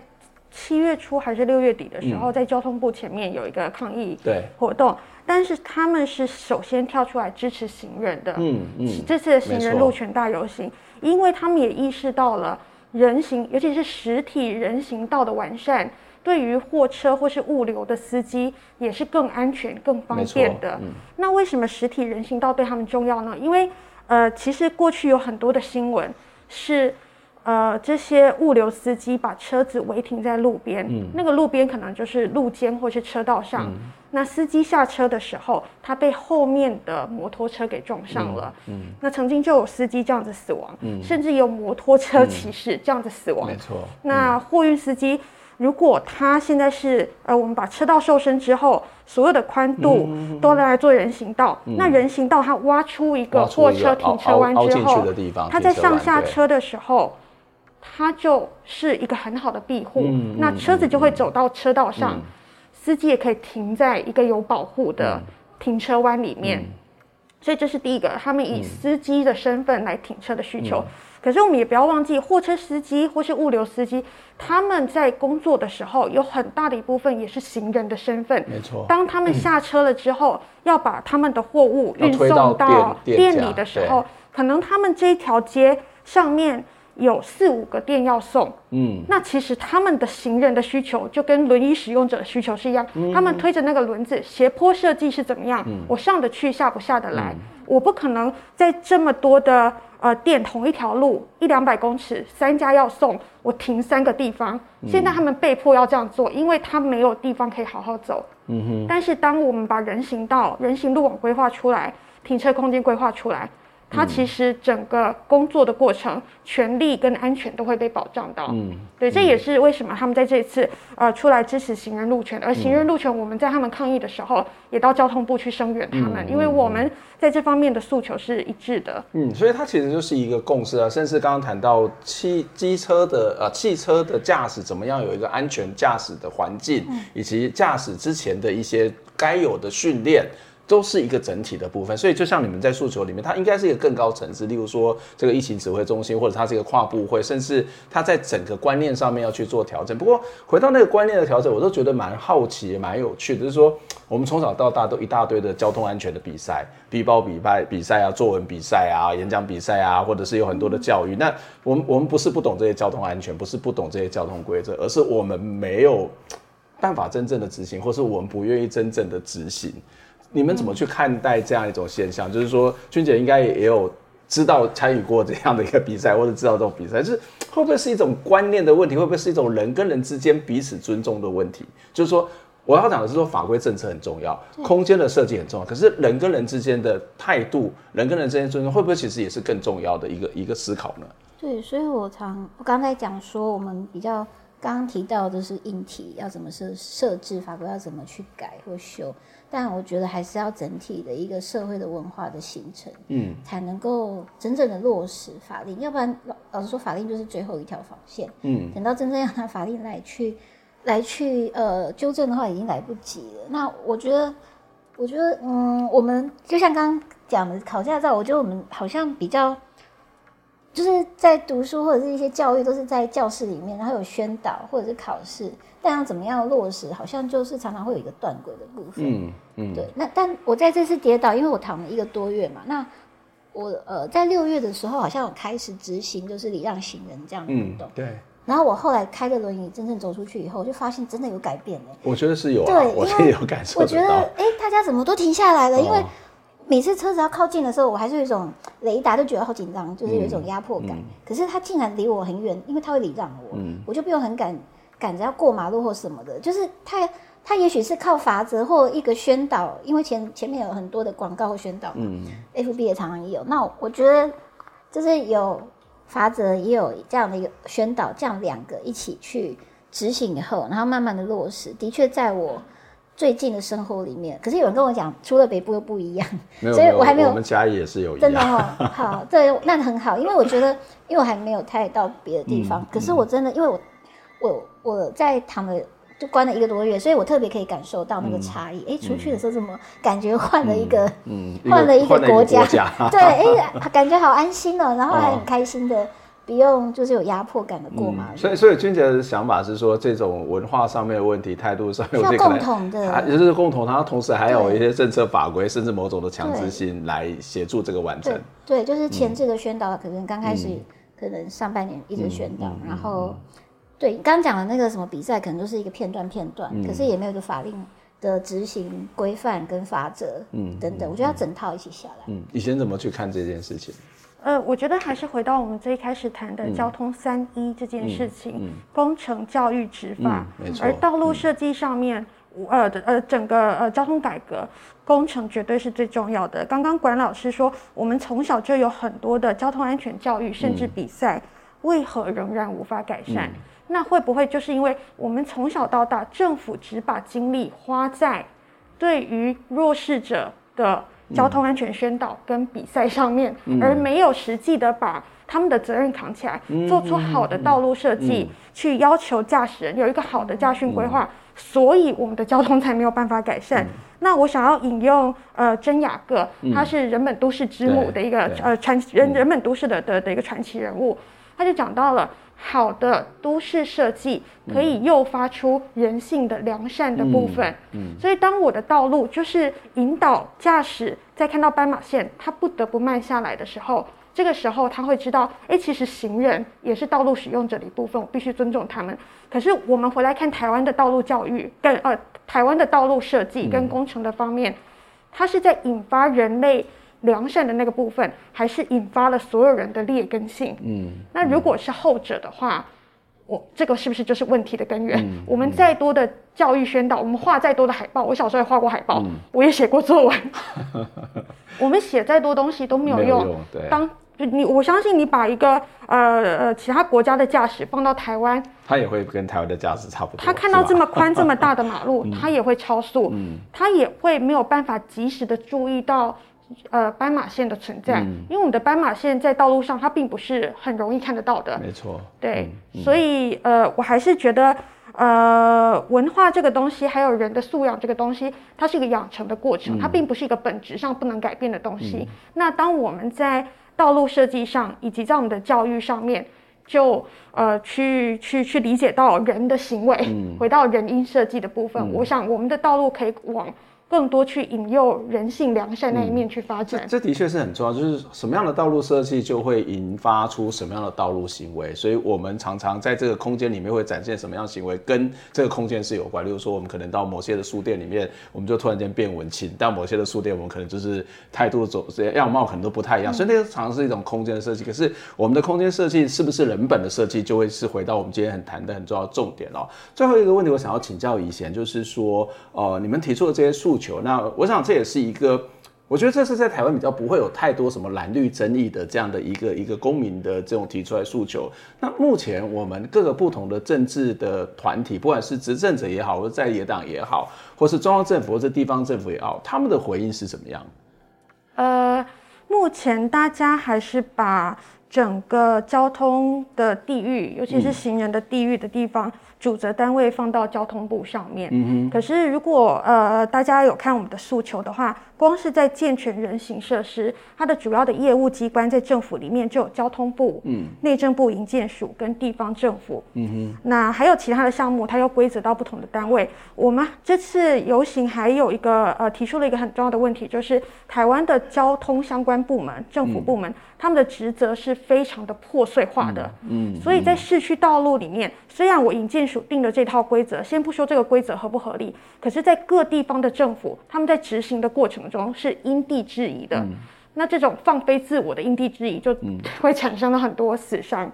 七月初还是六月底的时候，嗯、在交通部前面有一个抗议活动。但是他们是首先跳出来支持行人的，嗯嗯，这次的行人路权大游行，因为他们也意识到了人行，尤其是实体人行道的完善，对于货车或是物流的司机也是更安全、更方便的。那为什么实体人行道对他们重要呢？因为呃，其实过去有很多的新闻是。呃，这些物流司机把车子违停在路边，嗯，那个路边可能就是路肩或是车道上。嗯，那司机下车的时候，他被后面的摩托车给撞上了。嗯，嗯，那曾经就有司机这样子死亡，嗯，甚至有摩托车骑士这样子死亡。没错。那货运司机，如果他现在是呃，我们把车道瘦身之后，所有的宽度都来做人行道，嗯，那人行道他挖出一个货车停车弯之后，他在上下车的时候。它就是一个很好的庇护，嗯、那车子就会走到车道上，嗯、司机也可以停在一个有保护的停车弯里面，嗯、所以这是第一个，他们以司机的身份来停车的需求。嗯、可是我们也不要忘记，货车司机或是物流司机，他们在工作的时候有很大的一部分也是行人的身份。没错，当他们下车了之后，嗯、要把他们的货物运送到店里的时候，可能他们这一条街上面。有四五个店要送，嗯，那其实他们的行人的需求就跟轮椅使用者的需求是一样，嗯、他们推着那个轮子，斜坡设计是怎么样？嗯、我上得去，下不下得来？嗯、我不可能在这么多的呃店同一条路一两百公尺，三家要送，我停三个地方。嗯、现在他们被迫要这样做，因为他没有地方可以好好走。嗯哼。但是当我们把人行道、人行路网规划出来，停车空间规划出来。它其实整个工作的过程，权利跟安全都会被保障到。嗯，对，这也是为什么他们在这一次呃出来支持行人路权，而行人路权我们在他们抗议的时候，也到交通部去声援他们，因为我们在这方面的诉求是一致的。嗯，所以它其实就是一个共识啊，甚至刚刚谈到汽机车的呃汽车的驾驶怎么样有一个安全驾驶的环境，以及驾驶之前的一些该有的训练。都是一个整体的部分，所以就像你们在诉求里面，它应该是一个更高层次。例如说，这个疫情指挥中心，或者它是一个跨部会，甚至它在整个观念上面要去做调整。不过，回到那个观念的调整，我都觉得蛮好奇，蛮有趣的。就是说，我们从小到大都一大堆的交通安全的比赛，背包比赛、比赛啊，作文比赛啊，演讲比赛啊，或者是有很多的教育。那我们我们不是不懂这些交通安全，不是不懂这些交通规则，而是我们没有办法真正的执行，或是我们不愿意真正的执行。你们怎么去看待这样一种现象？嗯、就是说，君姐应该也有知道参与过这样的一个比赛，或者知道这种比赛，就是会不会是一种观念的问题？会不会是一种人跟人之间彼此尊重的问题？就是说，我要讲的是说，法规政策很重要，空间的设计很重要，可是人跟人之间的态度，人跟人之间尊重，会不会其实也是更重要的一个一个思考呢？对，所以我常我刚才讲说，我们比较刚刚提到的是硬体要怎么设设置，法规要怎么去改或修。但我觉得还是要整体的一个社会的文化的形成，嗯，才能够真正的落实法令。要不然老老实说，法令就是最后一条防线，嗯，等到真正要拿法令来去来去呃纠正的话，已经来不及了。那我觉得，我觉得，嗯，我们就像刚刚讲的考驾照，我觉得我们好像比较。就是在读书或者是一些教育都是在教室里面，然后有宣导或者是考试，但要怎么样落实，好像就是常常会有一个断轨的部分。嗯嗯，对。那但我在这次跌倒，因为我躺了一个多月嘛，那我呃在六月的时候好像我开始执行，就是礼让行人这样的运动。嗯，对。然后我后来开着轮椅真正走出去以后，就发现真的有改变哎。我觉得是有啊，对，我也有感受。我觉得哎，大家怎么都停下来了？哦、因为每次车子要靠近的时候，我还是有一种雷达，就觉得好紧张，就是有一种压迫感。嗯嗯、可是他竟然离我很远，因为他会礼让我，嗯、我就不用很赶赶着要过马路或什么的。就是他他也许是靠法则或一个宣导，因为前前面有很多的广告或宣导，嗯，FB 也常常也有。那我觉得就是有。法则也有这样的一个宣导，这样两个一起去执行以后，然后慢慢的落实，的确在我最近的生活里面。可是有人跟我讲，除了北部又不一样，所以我还没有。我们家也是有一样。真的哦，好，对，那很好，因为我觉得，因为我还没有太到别的地方。嗯、可是我真的，因为我我我在躺了。就关了一个多月，所以我特别可以感受到那个差异。哎、嗯，出去的时候怎么感觉换了一个，嗯，换了一个国家，对，哎，感觉好安心哦，然后还很开心的，不用就是有压迫感的过嘛、嗯。所以，所以君姐的想法是说，这种文化上面的问题、态度上面，要共同的，也就是共同，它同时还有一些政策法规，甚至某种的强制性来协助这个完成。对，对，就是前置的宣导，可能刚开始可能上半年一直宣导，然后。对，刚刚讲的那个什么比赛，可能就是一个片段片段，嗯、可是也没有一个法令的执行规范跟法则，嗯，等等，嗯、我觉得要整套一起下来。嗯，以前怎么去看这件事情？呃，我觉得还是回到我们最开始谈的交通三一这件事情，嗯工程、教育、执法，嗯、没错。而道路设计上面，嗯、呃呃，整个呃交通改革，工程绝对是最重要的。刚刚管老师说，我们从小就有很多的交通安全教育，甚至比赛，嗯、为何仍然无法改善？嗯那会不会就是因为我们从小到大，政府只把精力花在对于弱势者的交通安全宣导跟比赛上面，嗯、而没有实际的把他们的责任扛起来，嗯、做出好的道路设计，嗯、去要求驾驶人有一个好的驾训规划，嗯、所以我们的交通才没有办法改善。嗯、那我想要引用呃真雅各，他是人本都市之母的一个呃传人人本都市的的的一个传奇人物，他就讲到了。好的都市设计可以诱发出人性的良善的部分，嗯，嗯，所以当我的道路就是引导驾驶在看到斑马线，他不得不慢下来的时候，这个时候他会知道，哎，其实行人也是道路使用者的一部分，我必须尊重他们。可是我们回来看台湾的道路教育跟呃台湾的道路设计跟工程的方面，它是在引发人类。良善的那个部分，还是引发了所有人的劣根性。嗯，那如果是后者的话，我这个是不是就是问题的根源？嗯、我们再多的教育宣导，我们画再多的海报，我小时候也画过海报，嗯、我也写过作文。我们写再多东西都没有用。对。当你我相信你把一个呃呃其他国家的驾驶放到台湾，他也会跟台湾的驾驶差不多。他看到这么宽 这么大的马路，他也会超速。嗯。他也会没有办法及时的注意到。呃，斑马线的存在，嗯、因为我们的斑马线在道路上，它并不是很容易看得到的。没错，对，所以呃，我还是觉得，呃，文化这个东西，还有人的素养这个东西，它是一个养成的过程，嗯、它并不是一个本质上不能改变的东西。嗯、那当我们在道路设计上，以及在我们的教育上面，就呃去去去理解到人的行为，嗯、回到人因设计的部分，嗯、我想我们的道路可以往。更多去引诱人性良善那一面去发展，嗯、这，这的确是很重要。就是什么样的道路设计，就会引发出什么样的道路行为。所以，我们常常在这个空间里面会展现什么样的行为，跟这个空间是有关。例如说，我们可能到某些的书店里面，我们就突然间变文青；到某些的书店，我们可能就是态度走这样貌可能都不太一样。所以，那个常常是一种空间的设计。可是，我们的空间设计是不是人本的设计，就会是回到我们今天很谈的很重要的重点哦。最后一个问题，我想要请教以前，就是说，呃，你们提出的这些诉求，那我想这也是一个，我觉得这是在台湾比较不会有太多什么蓝绿争议的这样的一个一个公民的这种提出来诉求。那目前我们各个不同的政治的团体，不管是执政者也好，或者在野党也好，或是中央政府或者地方政府也好，他们的回应是怎么样？呃，目前大家还是把整个交通的地域，尤其是行人的地域的地方。嗯主责单位放到交通部上面，嗯哼。可是如果呃大家有看我们的诉求的话，光是在健全人行设施，它的主要的业务机关在政府里面就有交通部、嗯，内政部营建署跟地方政府，嗯哼。那还有其他的项目，它又归责到不同的单位。我们这次游行还有一个呃提出了一个很重要的问题，就是台湾的交通相关部门、政府部门，嗯、他们的职责是非常的破碎化的。嗯，嗯，所以在市区道路里面，虽然我营建署定的这套规则，先不说这个规则合不合理，可是，在各地方的政府，他们在执行的过程中是因地制宜的。嗯、那这种放飞自我的因地制宜，就会产生了很多死伤。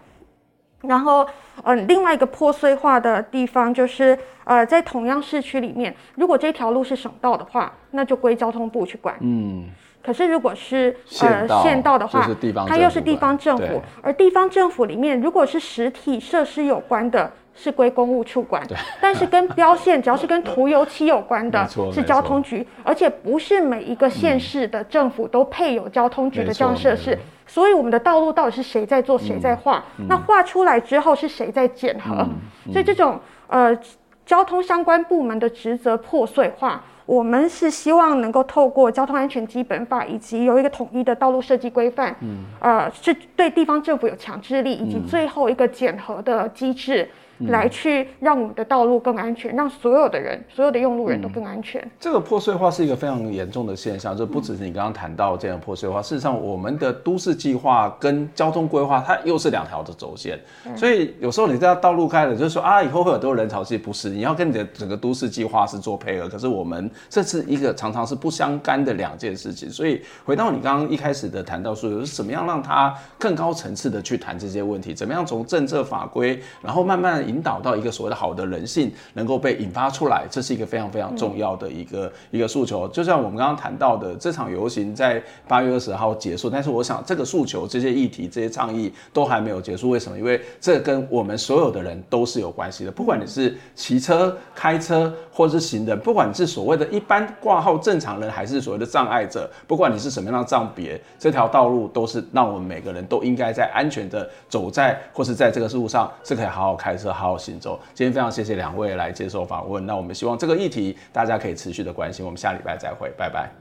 然后，嗯、呃，另外一个破碎化的地方就是，呃，在同样市区里面，如果这条路是省道的话，那就归交通部去管。嗯。可是如果是呃县道的话，它又是地方政府，而地方政府里面，如果是实体设施有关的，是归公务处管。但是跟标线，只要是跟涂油漆有关的，是交通局。而且不是每一个县市的政府都配有交通局的这样设施。所以我们的道路到底是谁在做，谁在画？那画出来之后是谁在检核？所以这种呃交通相关部门的职责破碎化。我们是希望能够透过交通安全基本法以及有一个统一的道路设计规范，嗯，呃，是对地方政府有强制力，以及最后一个检核的机制。来去让我们的道路更安全，让所有的人、所有的用路人都更安全。嗯、这个破碎化是一个非常严重的现象，就不只是你刚刚谈到这样破碎化。事实上，我们的都市计划跟交通规划，它又是两条的轴线。所以有时候你在道路开了，就是说啊，以后会有很多人潮，其实不是，你要跟你的整个都市计划是做配合。可是我们这是一个常常是不相干的两件事情。所以回到你刚刚一开始的谈到说，是怎么样让它更高层次的去谈这些问题？怎么样从政策法规，然后慢慢。引导到一个所谓的好的人性能够被引发出来，这是一个非常非常重要的一个、一个诉求。就像我们刚刚谈到的，这场游行在八月二十号结束，但是我想这个诉求、这些议题、这些倡议都还没有结束。为什么？因为这跟我们所有的人都是有关系的。不管你是骑车、开车，或是行人，不管你是所谓的一般挂号正常人，还是所谓的障碍者，不管你是什么样的障别，这条道路都是让我们每个人都应该在安全的走在，或是在这个路上是可以好好开车。好好行走。今天非常谢谢两位来接受访问。那我们希望这个议题大家可以持续的关心。我们下礼拜再会，拜拜。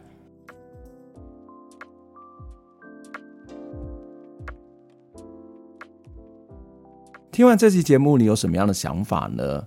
听完这期节目，你有什么样的想法呢？